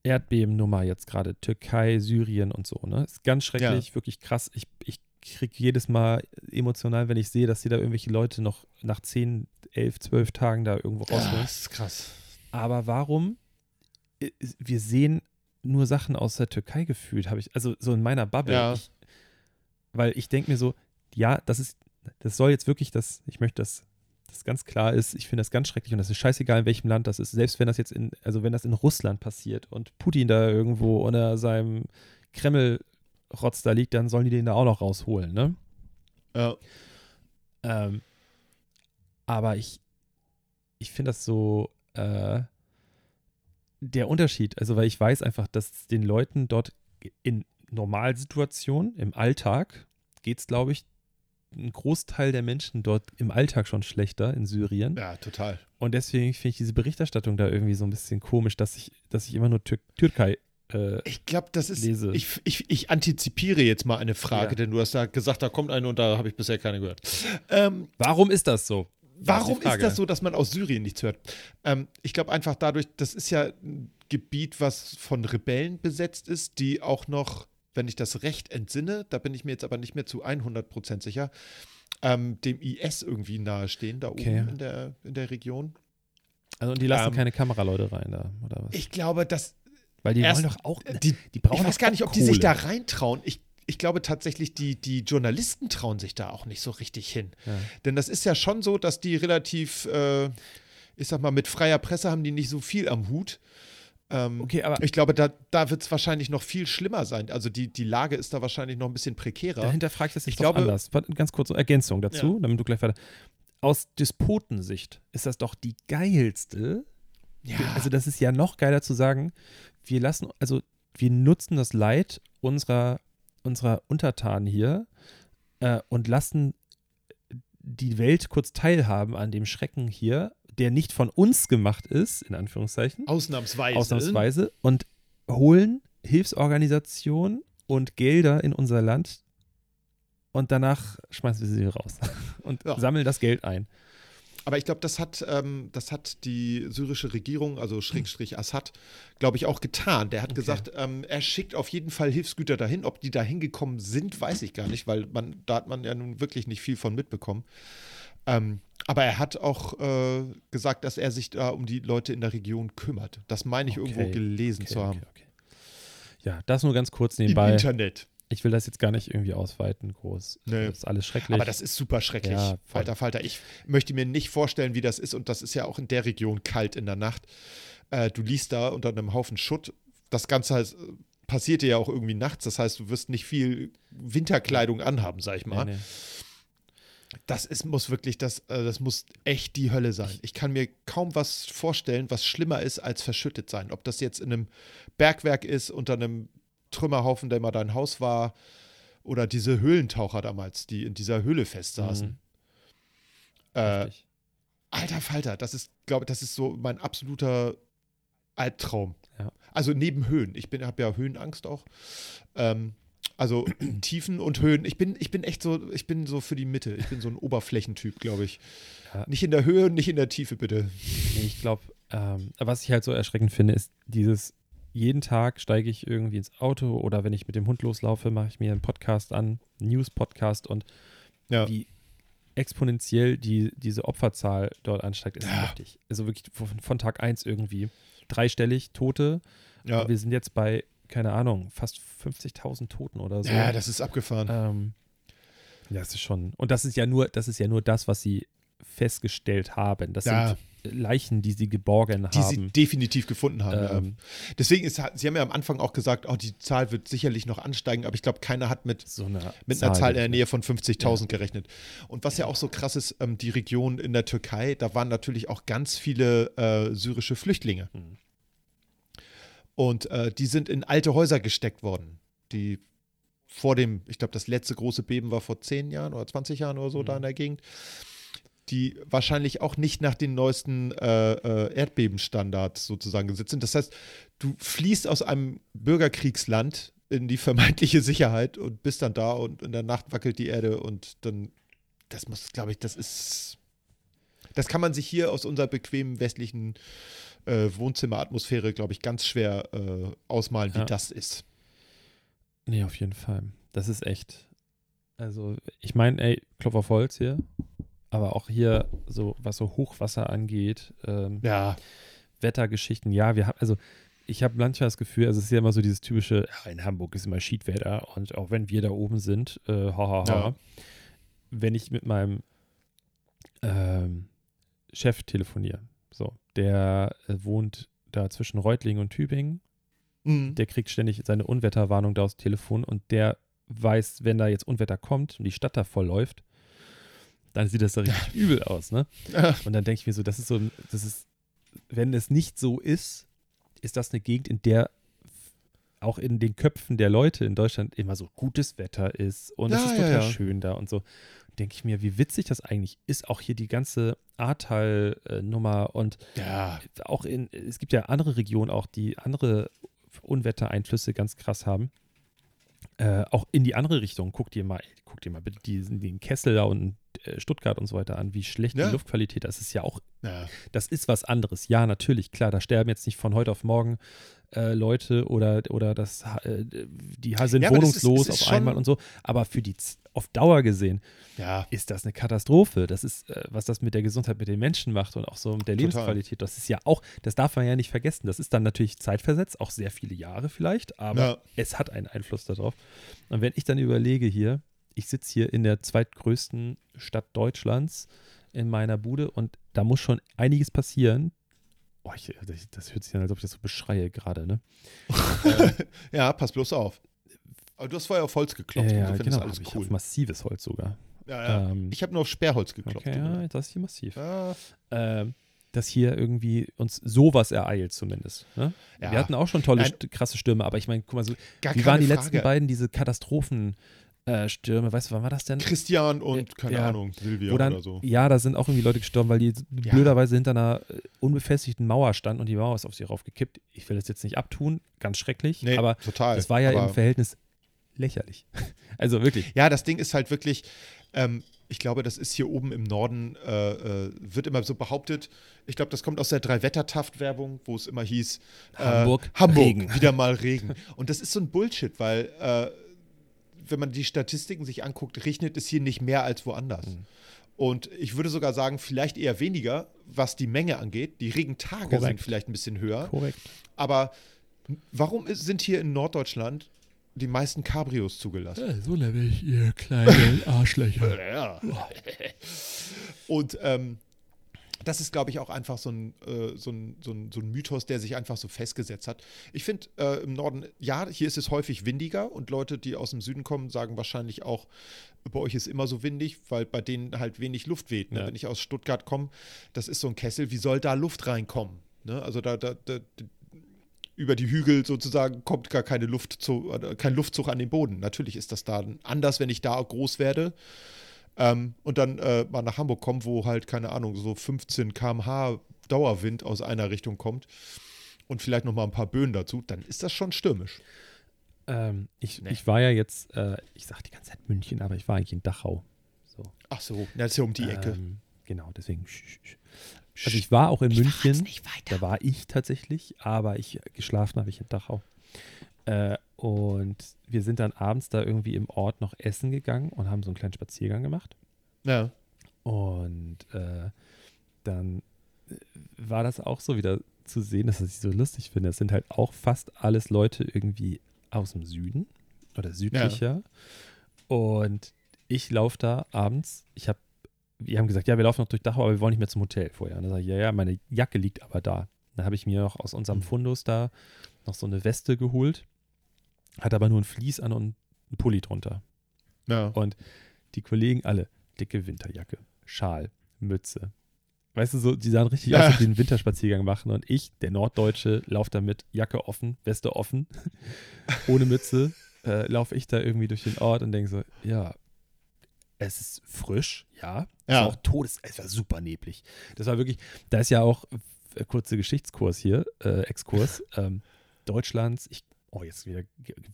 Erdbebennummer jetzt gerade, Türkei, Syrien und so, ne? Ist ganz schrecklich, wirklich krass. Ich, ich kriege jedes Mal emotional, wenn ich sehe, dass sie da irgendwelche Leute noch nach 10, 11, 12 Tagen da irgendwo ja, rausholen. das ist krass. Aber warum? äh, Wir sehen nur Sachen aus der Türkei gefühlt, habe ich, also so in meiner Bubble. Ja. Ich, weil ich denke mir so, ja, das ist, das soll jetzt wirklich das, ich möchte, dass das ganz klar ist, ich finde das ganz schrecklich und das ist scheißegal, in welchem Land das ist. Selbst wenn das jetzt in, also wenn das in Russland passiert und Putin da irgendwo unter seinem Kreml-Rotz da liegt, dann sollen die den da auch noch rausholen, ne? Ja. Ähm, aber ich, ich finde das so, äh, der Unterschied, also weil ich weiß einfach, dass den Leuten dort in Normalsituationen, im Alltag, geht es, glaube ich, ein Großteil der Menschen dort im Alltag schon schlechter in Syrien. ja, total. Und deswegen finde ich diese Berichterstattung da irgendwie so ein bisschen komisch, dass ich, dass ich immer nur Tür Türkei äh, Ich glaube, das ist. Lese. Ich, ich, ich antizipiere jetzt mal eine Frage, Ja. denn du hast da gesagt, da kommt eine und da habe ich bisher keine gehört. Ähm, Warum ist das so? Warum ist Frage. das so, dass man aus Syrien nichts hört? Ähm, ich glaube einfach dadurch, das ist ja Gebiet, was von Rebellen besetzt ist, die auch noch, wenn ich das recht entsinne, da bin ich mir jetzt aber nicht mehr zu 100% sicher, ähm, dem IS irgendwie nahestehen, da Okay. oben in der, in der Region. Also und die lassen Ähm, keine Kameraleute rein da, oder was? Ich glaube, dass Weil die erst- wollen doch auch. die, die brauchen ich weiß gar nicht, ob die sich Kohle. da reintrauen. Ich, ich glaube tatsächlich, die, die Journalisten trauen sich da auch nicht so richtig hin. Ja. Denn das ist ja schon so, dass die relativ, äh, ich sag mal, mit freier Presse haben die nicht so viel am Hut. Ähm, Okay, aber Ich glaube, da, da wird es wahrscheinlich noch viel schlimmer sein. Also die, die Lage ist da wahrscheinlich noch ein bisschen prekärer. dahinter frage ich das jetzt Ich doch glaube- anders. Ganz kurz Ergänzung dazu, damit du gleich weiter. Aus Despotensicht ist das doch die geilste. ja, Also das ist ja noch geiler zu sagen, wir lassen, also wir nutzen das Leid unserer, unserer Untertanen hier äh, und lassen die Welt kurz teilhaben an dem Schrecken hier, der nicht von uns gemacht ist, in Anführungszeichen, ausnahmsweise. ausnahmsweise, und holen Hilfsorganisationen und Gelder in unser Land und danach schmeißen wir sie raus und Ja. sammeln das Geld ein. Aber ich glaube, das hat, ähm, das hat die syrische Regierung, also Schrägstrich Assad, glaube ich, auch getan. Der hat Okay. gesagt, ähm, er schickt auf jeden Fall Hilfsgüter dahin. Ob die da hingekommen sind, weiß ich gar nicht, weil man, da hat man ja nun wirklich nicht viel von mitbekommen. Ähm, aber er hat auch äh, gesagt, dass er sich da um die Leute in der Region kümmert. Das meine ich irgendwo Okay, gelesen Okay, zu haben. okay. Ja, das nur ganz kurz Im nebenbei. Internet. Ich will das jetzt gar nicht irgendwie ausweiten, groß. Nee. Das ist alles schrecklich. Aber das ist super schrecklich. Ja. Falter, Falter. Ich möchte mir nicht vorstellen, wie das ist. Und das ist ja auch in der Region kalt in der Nacht. Äh, du liest da unter einem Haufen Schutt. Das Ganze heißt, passiert dir ja auch irgendwie nachts. Das heißt, du wirst nicht viel Winterkleidung anhaben, sag ich mal. nee, nee. Das ist, muss wirklich, das, äh, das muss echt die Hölle sein. Ich kann mir kaum was vorstellen, was schlimmer ist als verschüttet sein. Ob das jetzt in einem Bergwerk ist, unter einem Trümmerhaufen, der mal dein Haus war, oder diese Höhlentaucher damals, die in dieser Höhle festsaßen. Mhm. Äh, alter Falter, das ist, glaube das ist so mein absoluter Albtraum. Ja. Also neben Höhen. Ich habe ja Höhenangst auch. Ähm, also Tiefen und Höhen. Ich bin, ich bin echt so, ich bin so für die Mitte. Ich bin so ein Oberflächentyp, glaube ich. Ja. Nicht in der Höhe, nicht in der Tiefe, bitte. Ich glaube, ähm, was ich halt so erschreckend finde, ist dieses, jeden Tag steige ich irgendwie ins Auto oder wenn ich mit dem Hund loslaufe, mache ich mir einen Podcast an, einen News-Podcast und Ja. wie exponentiell die, diese Opferzahl dort ansteigt, ist Ja. heftig. Also wirklich von, von Tag 1 irgendwie dreistellig Tote. Ja, Wir sind jetzt bei, keine Ahnung, fast 50.000 Toten oder so. ja das ist abgefahren. Ähm, ja, das ist schon. Und das ist ja nur, das ist ja nur das, was sie festgestellt haben. Das Ja. sind Leichen, die sie geborgen die sie haben. definitiv gefunden haben. ja. Ähm, Deswegen ist, sie haben ja am Anfang auch gesagt, oh, die Zahl wird sicherlich noch ansteigen, aber ich glaube, keiner hat mit so eine mit einer Zahl in der. Nähe von 50.000 gerechnet. Und was ja auch so krass ist, ähm, die Region in der Türkei, da waren natürlich auch ganz viele äh, syrische Flüchtlinge. Mhm. Und äh, die sind in alte Häuser gesteckt worden, die vor dem, ich glaube, das letzte große Beben war vor 10 Jahren oder 20 Jahren oder so Mhm. da in der Gegend, die wahrscheinlich auch nicht nach den neuesten äh, äh, Erdbebenstandards sozusagen gesetzt sind. Das heißt, du fließt aus einem Bürgerkriegsland in die vermeintliche Sicherheit und bist dann da und in der Nacht wackelt die Erde und dann, das muss, glaube ich, das ist, das kann man sich hier aus unserer bequemen westlichen äh, Wohnzimmeratmosphäre, glaube ich, ganz schwer äh, ausmalen, wie Ja. das ist. Nee, auf jeden Fall. Das ist echt. Also, ich meine, ey, Klopf auf Holz hier. Aber auch hier, so was so Hochwasser angeht, ähm, Ja, Wettergeschichten, ja, wir haben, also ich habe manchmal das Gefühl, also es ist ja immer so dieses typische, ja, in Hamburg ist immer Schiedwetter und auch wenn wir da oben sind, äh, ha, ha, ha. Ja. Wenn ich mit meinem ähm, Chef telefoniere, so, der äh, wohnt da zwischen Reutlingen und Tübingen, Mhm. der kriegt ständig seine Unwetterwarnung da aufs Telefon und der weiß, wenn da jetzt Unwetter kommt und die Stadt da voll läuft, dann sieht das da richtig übel aus, ne? Und dann denke ich mir so, das ist so, das ist, wenn es nicht so ist, ist das eine Gegend, in der auch in den Köpfen der Leute in Deutschland immer so gutes Wetter ist und es Ja, ist ja, total ja. schön da und so. Denke ich mir, wie witzig das eigentlich ist, auch hier die ganze Ahrtal-Nummer und ja, auch in, es gibt ja andere Regionen auch, die andere Unwettereinflüsse ganz krass haben. Äh, auch in die andere Richtung, guck dir mal, guck dir mal bitte diesen, den Kessel da und äh, Stuttgart und so weiter an, wie schlecht Ja. die Luftqualität ist. Das ist ja auch, Ja. das ist was anderes. Ja, natürlich, klar, da sterben jetzt nicht von heute auf morgen äh, Leute oder, oder das, äh, die sind Ja, wohnungslos ist auf einmal und so. Aber für die auf Dauer gesehen ja. ist das eine Katastrophe. Das ist, äh, was das mit der Gesundheit mit den Menschen macht und auch so mit der Total. Lebensqualität. Das ist ja auch, das darf man ja nicht vergessen. Das ist dann natürlich zeitversetzt, auch sehr viele Jahre vielleicht, aber Ja. es hat einen Einfluss darauf. Und wenn ich dann überlege hier, ich sitze hier in der zweitgrößten Stadt Deutschlands in meiner Bude und da muss schon einiges passieren. Oh, ich, das, das hört sich an, als ob ich das so beschreie gerade, ne? ja, pass bloß auf. Aber du hast vorher auf Holz geklopft. ja, insofern genau, ist alles hab ich cool. auf massives Holz sogar. Ja, ja. Ähm, ich habe nur auf Sperrholz geklopft. okay, ja, das ist hier massiv. Ja, ähm, dass hier irgendwie uns sowas ereilt zumindest. Ne? Ja. Wir hatten auch schon tolle, Nein. krasse Stürme, aber ich meine, guck mal, so, gar wie waren die Frage. letzten beiden, diese Katastrophenstürme, äh, Stürme? weißt du, wann war das denn? Christian und, keine Ja. Ahnung, Silvia dann, oder so. ja, da sind auch irgendwie Leute gestorben, weil die Ja. blöderweise hinter einer äh, unbefestigten Mauer standen und die Mauer ist auf sie raufgekippt. Ich will das jetzt nicht abtun, ganz schrecklich, Nee, aber total. das war ja Aber- im Verhältnis lächerlich. also wirklich. Ja, das Ding ist halt wirklich, ähm, ich glaube, das ist hier oben im Norden, äh, äh, wird immer so behauptet. Ich glaube, das kommt aus der Drei-Wetter-Taft-Werbung, wo es immer hieß: äh, Hamburg, Hamburg, Regen. wieder mal Regen. Und das ist so ein Bullshit, weil, äh, wenn man die Statistiken sich anguckt, regnet es hier nicht mehr als woanders. Mhm. Und ich würde sogar sagen, vielleicht eher weniger, was die Menge angeht. Die Regentage Korrekt. sind vielleicht ein bisschen höher. Korrekt. Aber warum sind hier in Norddeutschland die meisten Cabrios zugelassen? so nämlich, ihr kleinen Arschlöcher. Ja. Und ähm, das ist, glaube ich, auch einfach so ein, äh, so, ein, so, ein, so ein Mythos, der sich einfach so festgesetzt hat. Ich finde äh, im Norden, ja, hier ist es häufig windiger und Leute, die aus dem Süden kommen, sagen wahrscheinlich auch, bei euch ist immer so windig, weil bei denen halt wenig Luft weht. Ne? Ja. Wenn ich aus Stuttgart komme, das ist so ein Kessel, wie soll da Luft reinkommen? Ne? Also da, da, da, über die Hügel sozusagen kommt gar keine Luft zu, kein Luftzug an den Boden. Natürlich ist das da anders, wenn ich da groß werde. Ähm, und dann äh, mal nach Hamburg komme, wo halt, keine Ahnung, so 15 km/h Dauerwind aus einer Richtung kommt und vielleicht noch mal ein paar Böen dazu, dann ist das schon stürmisch. Ähm, ich, Nee. ich war ja jetzt, äh, ich sag die ganze Zeit München, aber ich war eigentlich in Dachau. So. Ach so, das ist ja um die Ecke. Ähm, genau, deswegen. sch- sch- sch. Also ich war auch in München. nicht weiter. Da war ich tatsächlich, aber ich geschlafen habe ich in Dachau. Äh, und wir sind dann abends da irgendwie im Ort noch essen gegangen und haben so einen kleinen Spaziergang gemacht. Ja. Und äh, dann äh, war das auch so wieder zu sehen, dass ich so lustig finde. Es sind halt auch fast alles Leute irgendwie aus dem Süden oder südlicher. Und ich laufe da abends. Ich habe, wir haben gesagt, ja, wir laufen noch durch Dachau, aber wir wollen nicht mehr zum Hotel vorher. Und dann sage ich, ja, ja, meine Jacke liegt aber da. Dann habe ich mir noch aus unserem Mhm. Fundus da noch so eine Weste geholt, hat aber nur ein Vlies an und einen Pulli drunter. ja. Und die Kollegen alle, dicke Winterjacke, Schal, Mütze. Weißt du, so, die sahen richtig aus, als die einen Winterspaziergang machen. Und ich, der Norddeutsche, laufe da mit Jacke offen, Weste offen, ohne Mütze, äh, laufe ich da irgendwie durch den Ort und denke so, ja, es ist frisch, ja. Es Ja. war auch todes, es war super neblig. Das war wirklich, da ist ja auch, äh, kurze Geschichtskurs hier, äh, Exkurs, ähm, Deutschlands, ich, oh, jetzt wieder,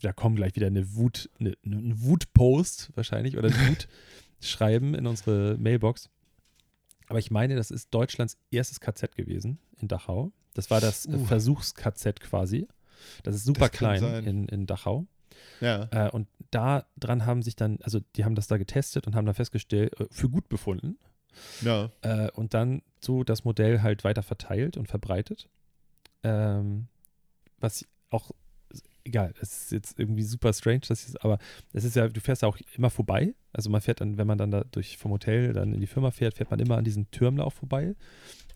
da kommt gleich wieder eine Wut, eine, eine Wutpost wahrscheinlich oder ein Wutschreiben in unsere Mailbox. Aber ich meine, das ist Deutschlands erstes KZ gewesen in Dachau. Das war das Uh. Versuchs-KZ quasi. Das ist super Das klein in, in Dachau. ja. Äh, und da dran haben sich dann, also die haben das da getestet und haben dann festgestellt, äh, für gut befunden. Ja. Äh, und dann so das Modell halt weiter verteilt und verbreitet. Ähm, was auch, egal, es ist jetzt irgendwie super strange, das ist, aber es ist ja, du fährst ja auch immer vorbei. Also man fährt dann, wenn man dann da durch vom Hotel dann in die Firma fährt, fährt man immer an diesem Türmlauf vorbei.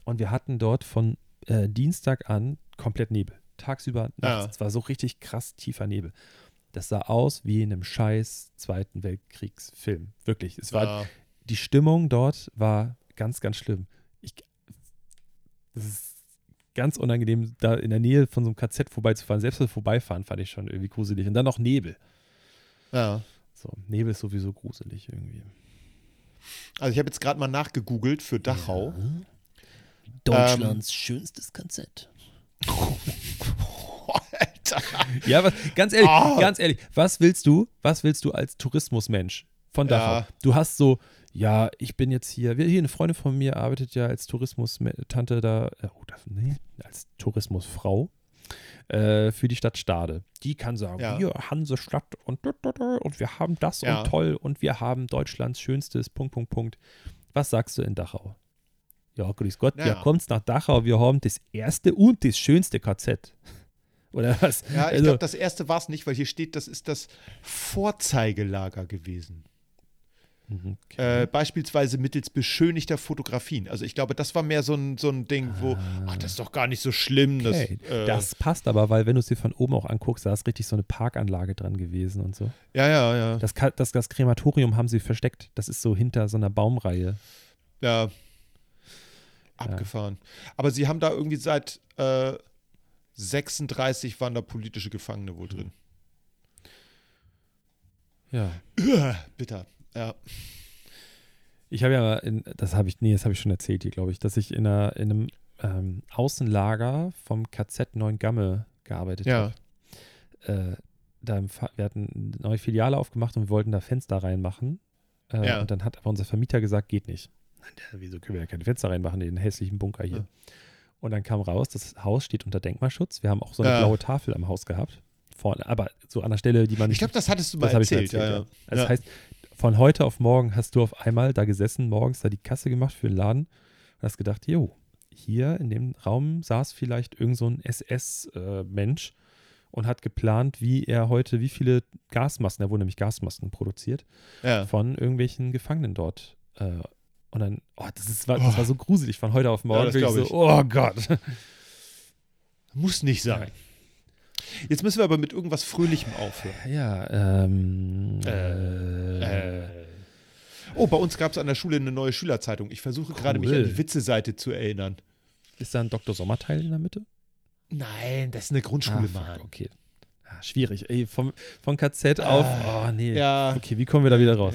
Und wir hatten dort von äh, Dienstag an komplett Nebel. Tagsüber, nachts. Ja. Es war so richtig krass tiefer Nebel. Das sah aus wie in einem scheiß Zweiten Weltkriegsfilm. Wirklich. Es war ja. die Stimmung dort war ganz, ganz schlimm. Ich, das ist ganz unangenehm, da in der Nähe von so einem KZ vorbeizufahren. Selbst das Vorbeifahren fand ich schon irgendwie gruselig. Und dann noch Nebel. ja. So, Nebel ist sowieso gruselig irgendwie. Also ich habe jetzt gerade mal nachgegoogelt für Dachau. Deutschlands schönstes KZ. Alter. Ja, was, ganz ehrlich, Ah. ganz ehrlich, was willst du, was willst du als Tourismusmensch von Ja. Dachau? Du hast so, ja, ich bin jetzt hier, wir- hier eine Freundin von mir arbeitet ja als Tourismus-Tante da, äh, oh, das, nee, als Tourismusfrau äh, für die Stadt Stade. Die kann sagen, Ja. wir Hansestadt und, und wir haben das Ja. und toll und wir haben Deutschlands schönstes, Punkt, Punkt, Punkt. Was sagst du in Dachau? Ja, grüß Gott, Ja. ihr kommt nach Dachau, wir haben das erste und das schönste KZ. Oder was? Ja, ich Also- glaube, das erste war es nicht, weil hier steht, das ist das Vorzeigelager gewesen. Mhm, okay. Äh, beispielsweise mittels beschönigter Fotografien. Also ich glaube, das war mehr so ein, so ein Ding, wo, Ah. ach, das ist doch gar nicht so schlimm. Okay. Das, äh, Das passt aber, weil wenn du es dir von oben auch anguckst, da ist richtig so eine Parkanlage dran gewesen und so. ja, ja, ja. Das, das, das Krematorium haben sie versteckt. Das ist so hinter so einer Baumreihe. Ja. Abgefahren. Aber sie haben da irgendwie seit äh, 36 waren da politische Gefangene wohl drin. Ja. Uah, bitter. Ja. Ich habe ja, in, das habe ich, nee, das habe ich schon erzählt hier, glaube ich, dass ich in, einer, in einem ähm, Außenlager vom KZ Neuengamme gearbeitet Ja. habe. Äh, da im wir hatten eine neue Filiale aufgemacht und wir wollten da Fenster reinmachen. Äh, Ja. Und dann hat aber unser Vermieter gesagt, geht nicht. Der, wieso können wir ja keine Fenster reinmachen in den hässlichen Bunker hier? Ja. Und dann kam raus, das Haus steht unter Denkmalschutz. Wir haben auch so eine Ja. blaue Tafel am Haus gehabt. Vorne, aber so an der Stelle, die man Ich glaube, das hattest du mal das erzählt. erzählt, ja, ja. Also ja. Das heißt, von heute auf morgen hast du auf einmal da gesessen, morgens da die Kasse gemacht für den Laden und hast gedacht, jo, hier in dem Raum saß vielleicht irgend so ein SS-Mensch und hat geplant, wie er heute, wie viele Gasmasken, er wurde nämlich Gasmasken produziert, ja. von irgendwelchen Gefangenen dort. Äh, und dann, oh, das, ist, war, das war so gruselig von heute auf morgen. das wirklich glaub so, oh Gott. Muss nicht sein. Jetzt müssen wir aber mit irgendwas Fröhlichem aufhören. Ja, ähm. Äh, Oh, bei uns gab es an der Schule eine neue Schülerzeitung. Ich versuche gerade mich Cool. an die Witze-Seite zu erinnern. Ist da ein Dr. Sommerteil in der Mitte? Nein, das ist eine Grundschule, Ah, Mann. okay. Ah, schwierig. Ey, vom, von KZ auf. Oh, nee. Ja. Okay, wie kommen wir da wieder raus?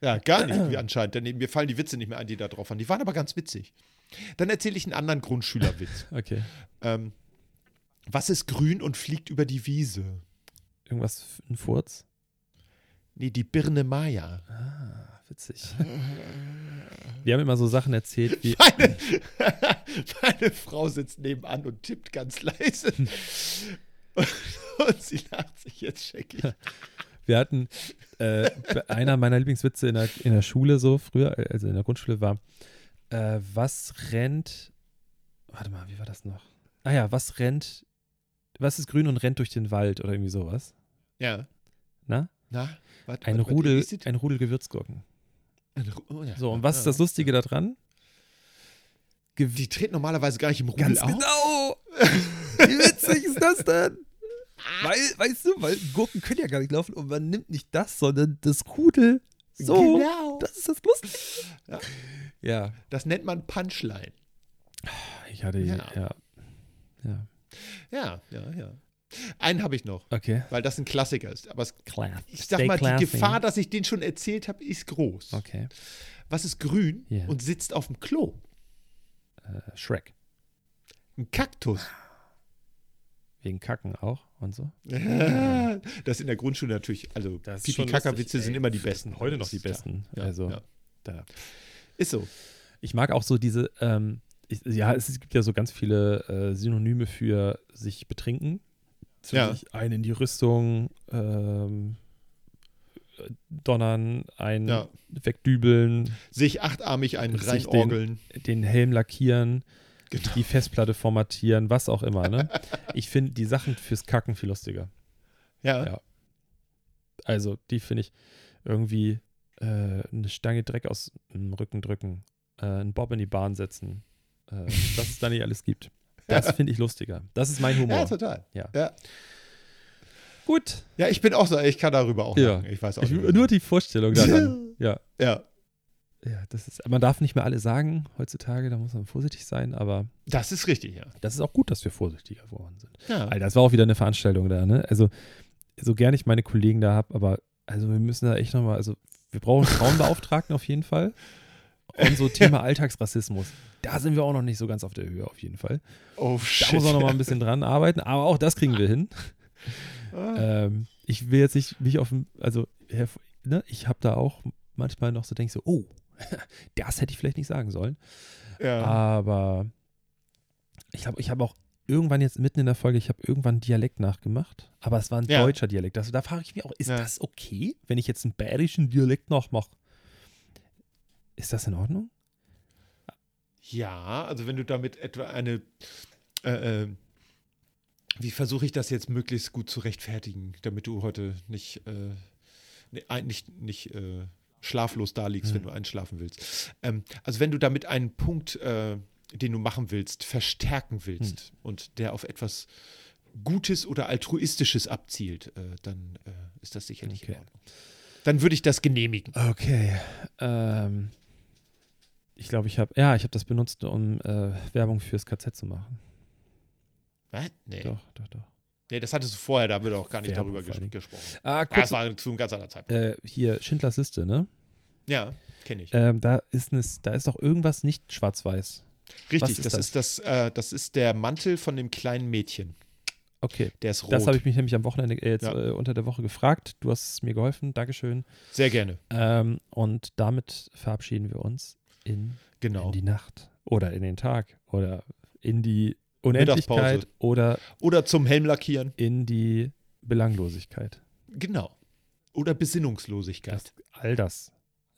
Ja, gar nicht, wie anscheinend. Denn mir fallen die Witze nicht mehr ein, die da drauf waren. Die waren aber ganz witzig. Dann erzähle ich einen anderen Grundschülerwitz. Okay. ähm, was ist grün und fliegt über die Wiese? Irgendwas, ein Furz? Nee, die Birne Maya. Ah, witzig. Wir haben immer so Sachen erzählt wie. Meine, meine Frau sitzt nebenan und tippt ganz leise. Und sie lacht sich jetzt scheckig. Wir hatten. Äh, einer meiner Lieblingswitze in der, in der Schule so früher, also in der Grundschule war. Äh, was rennt. Warte mal, wie war das noch? Ah ja, was rennt. Was ist grün und rennt durch den Wald oder irgendwie sowas? Ja. Na? Na, warte, Ein warte, warte, Rudel, es- ein Rudel Gewürzgurken. oh, ja. So, und was ist Ja. das Lustige daran? Gew Die tritt normalerweise gar nicht im Rudel Ganz auf. genau! Wie witzig ist das denn? Weil, weißt du, weil Gurken können ja gar nicht laufen und man nimmt nicht das, sondern das Rudel. So, Genau. das ist das Lustige. Ja. Ja, Das nennt man Punchline. ich hatte, Ja. ja. ja. Ja. Ja, ja, ja. Einen habe ich noch, Okay. weil das ein Klassiker ist. Aber es, ich sag Stay mal, classy. die Gefahr, dass ich den schon erzählt habe, ist groß. Okay. Was ist grün Ja. und sitzt auf dem Klo? Äh, Shrek. Ein Kaktus. Wegen Kacken auch und so. Das in der Grundschule natürlich, also Pipi-Kaka-Witze lustig, sind immer die besten. heute noch die besten. Ja, also, ja. da. Ist so. Ich mag auch so diese, ähm, ich, ja, es gibt ja so ganz viele äh, Synonyme für sich betrinken. Zu Ja. sich ein in die Rüstung, ähm, äh, donnern, ein Ja. wegdübeln, Sich achtarmig einen reinorgeln. den Helm lackieren, Genau. die Festplatte formatieren, was auch immer. Ne? Ich finde die Sachen fürs Kacken viel lustiger. Ja. Ja. Also, die finde ich irgendwie äh, eine Stange Dreck aus dem Rücken drücken, äh, einen Bob in die Bahn setzen, äh, was es da nicht alles gibt. Das finde ich lustiger. Das ist mein Humor. Ja, total. Ja. ja. Gut. Ja, ich bin auch so, ich kann darüber auch Ja. lachen. Ich weiß auch Ich, nicht. nur die Vorstellung daran. ja. ja, Ja, das ist, man darf nicht mehr alle sagen heutzutage, da muss man vorsichtig sein, aber das ist richtig, ja. das ist auch gut, dass wir vorsichtiger geworden sind. ja. Alter, das war auch wieder eine Veranstaltung da, ne? Also, so gern ich meine Kollegen da habe, aber also wir müssen da echt nochmal, also wir brauchen einen Frauenbeauftragten auf jeden Fall. Und so Thema Alltagsrassismus. Da sind wir auch noch nicht so ganz auf der Höhe, auf jeden Fall. Oh, Da shit. muss auch noch mal ein bisschen dran arbeiten, aber auch das kriegen wir hin. Ah. Ähm, ich will jetzt nicht, nicht auf dem, also ne, ich habe da auch manchmal noch so, denke so, oh, das hätte ich vielleicht nicht sagen sollen. ja. Aber ich habe ich hab auch irgendwann jetzt mitten in der Folge, ich habe irgendwann einen Dialekt nachgemacht, aber es war ein Ja. deutscher Dialekt. Also da frage ich mich auch, ist Ja. das okay, wenn ich jetzt einen bayerischen Dialekt nachmache? Ist das in Ordnung? Ja, also wenn du damit etwa eine, äh, äh, wie versuche ich das jetzt möglichst gut zu rechtfertigen, damit du heute nicht, äh, ne- nicht, nicht äh, schlaflos da liegst, Hm. wenn du einschlafen willst. Ähm, also wenn du damit einen Punkt, äh, den du machen willst, verstärken willst Hm. und der auf etwas Gutes oder Altruistisches abzielt, äh, dann äh, ist das sicherlich in Okay. Ordnung. Dann würde ich das genehmigen. Okay. Ähm, ich glaube, ich habe, ja, ich habe das benutzt, um äh, Werbung fürs KZ zu machen. Was? Nee. Doch, doch, doch. nee, das hattest du vorher, da haben wir doch gar nicht Werbung darüber ges gesprochen. Ah, Ja, kurz, das war zu einem ganz anderen Zeitpunkt. äh, hier, Schindlers Liste, ne? Ja, kenne ich. Ähm, da, ist ne, da ist doch irgendwas nicht schwarz-weiß. Richtig, ist das, das? ist das, äh, das ist der Mantel von dem kleinen Mädchen. Okay. Der ist rot. Das habe ich mich nämlich am Wochenende, äh, jetzt Ja. äh, unter der Woche gefragt. Du hast mir geholfen, Dankeschön. Sehr gerne. Ähm, und damit verabschieden wir uns in, Genau. in die Nacht oder in den Tag oder in die Unendlichkeit oder Oder zum Helm lackieren. in die Belanglosigkeit. Genau. Oder Besinnungslosigkeit. Das, all das.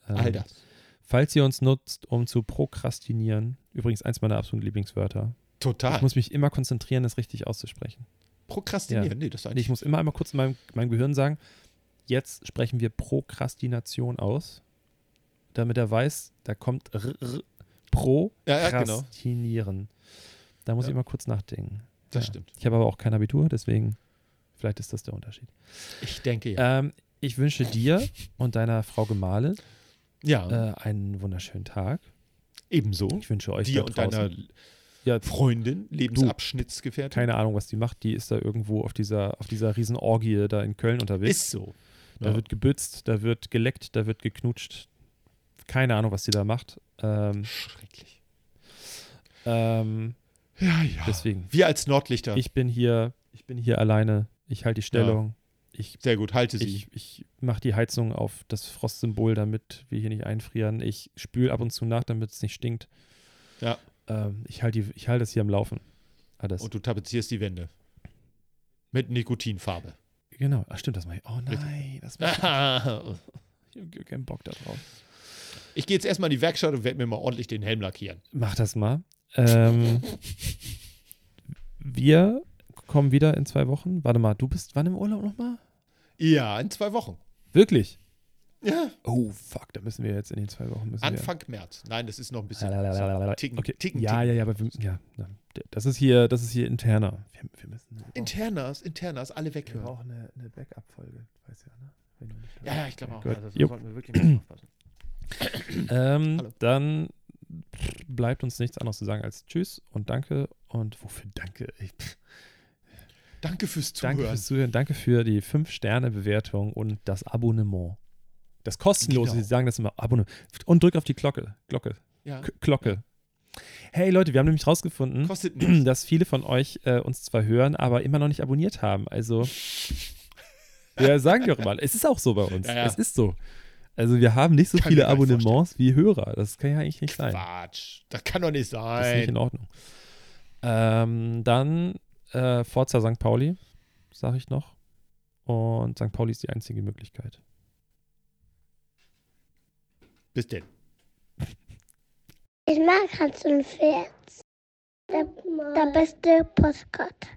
Ähm, All das. Falls ihr uns nutzt, um zu prokrastinieren, übrigens eins meiner absoluten Lieblingswörter. Total. Ich muss mich immer konzentrieren, das richtig auszusprechen. Prokrastinieren. Ja. Nee, das ist eigentlich. ich muss immer einmal kurz in meinem, meinem Gehirn sagen, jetzt sprechen wir Prokrastination aus, damit er weiß, da kommt R, R, Ja, ja, genau. Prokrastinieren. Da muss Ja. ich immer kurz nachdenken. Das Ja. stimmt. Ich habe aber auch kein Abitur, deswegen vielleicht ist das der Unterschied. Ich denke ja. Ähm, ich wünsche dir und deiner Frau Gemahle ja, äh, einen wunderschönen Tag. ebenso. Ich wünsche euch Dir und deiner ja, Freundin, Lebensabschnittsgefährtin. keine Ahnung, was die macht. Die ist da irgendwo auf dieser, auf dieser Riesenorgie da in Köln unterwegs. Ist so. Da Ja. wird gebützt, da wird geleckt, da wird geknutscht. Keine Ahnung, was sie da macht. Ähm, Schrecklich. ähm, Ja, ja. deswegen. Wir als Nordlichter. Ich bin hier, ich bin hier alleine. Ich halte die Stellung. Ich, Sehr gut, halte sie. ich, ich mache die Heizung auf das Frostsymbol, damit wir hier nicht einfrieren. Ich spüle ab und zu nach, damit es nicht stinkt. Ja. Ähm, ich halte die- halte es hier am Laufen. Alles. und du tapezierst die Wände. Mit Nikotinfarbe. genau. Ach, stimmt, das mache ich. Oh nein, das mach ich. Ich habe keinen Bock da drauf. Ich gehe jetzt erstmal in die Werkstatt und werde mir mal ordentlich den Helm lackieren. Mach das mal. Ähm, wir kommen wieder in zwei Wochen. Warte mal, du bist wann im Urlaub nochmal? Ja, in zwei Wochen. Wirklich? Ja. Oh, fuck, da müssen wir jetzt in den zwei Wochen müssen Anfang März. Nein, das ist noch ein bisschen. wir. Ticken, okay. ticken, ja, ticken. ja, ja, aber wir, ja, ja, das ist hier, das ist hier interner. Wir, wir müssen. Wir Internas, Internas, alle wir weghören. brauchen eine, eine Backup-Folge, weißt du ja, ne? Ja, ja, ich glaube auch. Gut. Also, sollten wir wirklich mal aufpassen. Ähm, dann bleibt uns nichts anderes zu sagen als Tschüss und Danke. Und wofür Danke? Ich, Danke fürs Zuhören. Danke fürs Zuhören, danke für die 5-Sterne-Bewertung und das Abonnement. Das kostenlose, Genau. sie sagen das immer, Abonnement. Und drück auf die Glocke. Glocke. ja. Glocke. Hey Leute, wir haben nämlich rausgefunden, dass viele von euch äh, uns zwar hören, aber immer noch nicht abonniert haben. Also, wir sagen wir auch immer, es ist auch so bei uns. Ja, ja. Es ist so. Also, wir haben nicht so Kann viele Abonnements wie Hörer. Das kann ja eigentlich nicht sein. Quatsch. Das kann doch nicht Das ist nicht sein. in Ordnung. Ähm, dann äh, Forza St. Pauli, sage ich noch. Und St. Pauli ist die einzige Möglichkeit. Bis denn. Ich mag Hans und Pferd. Der, der beste Postkarte.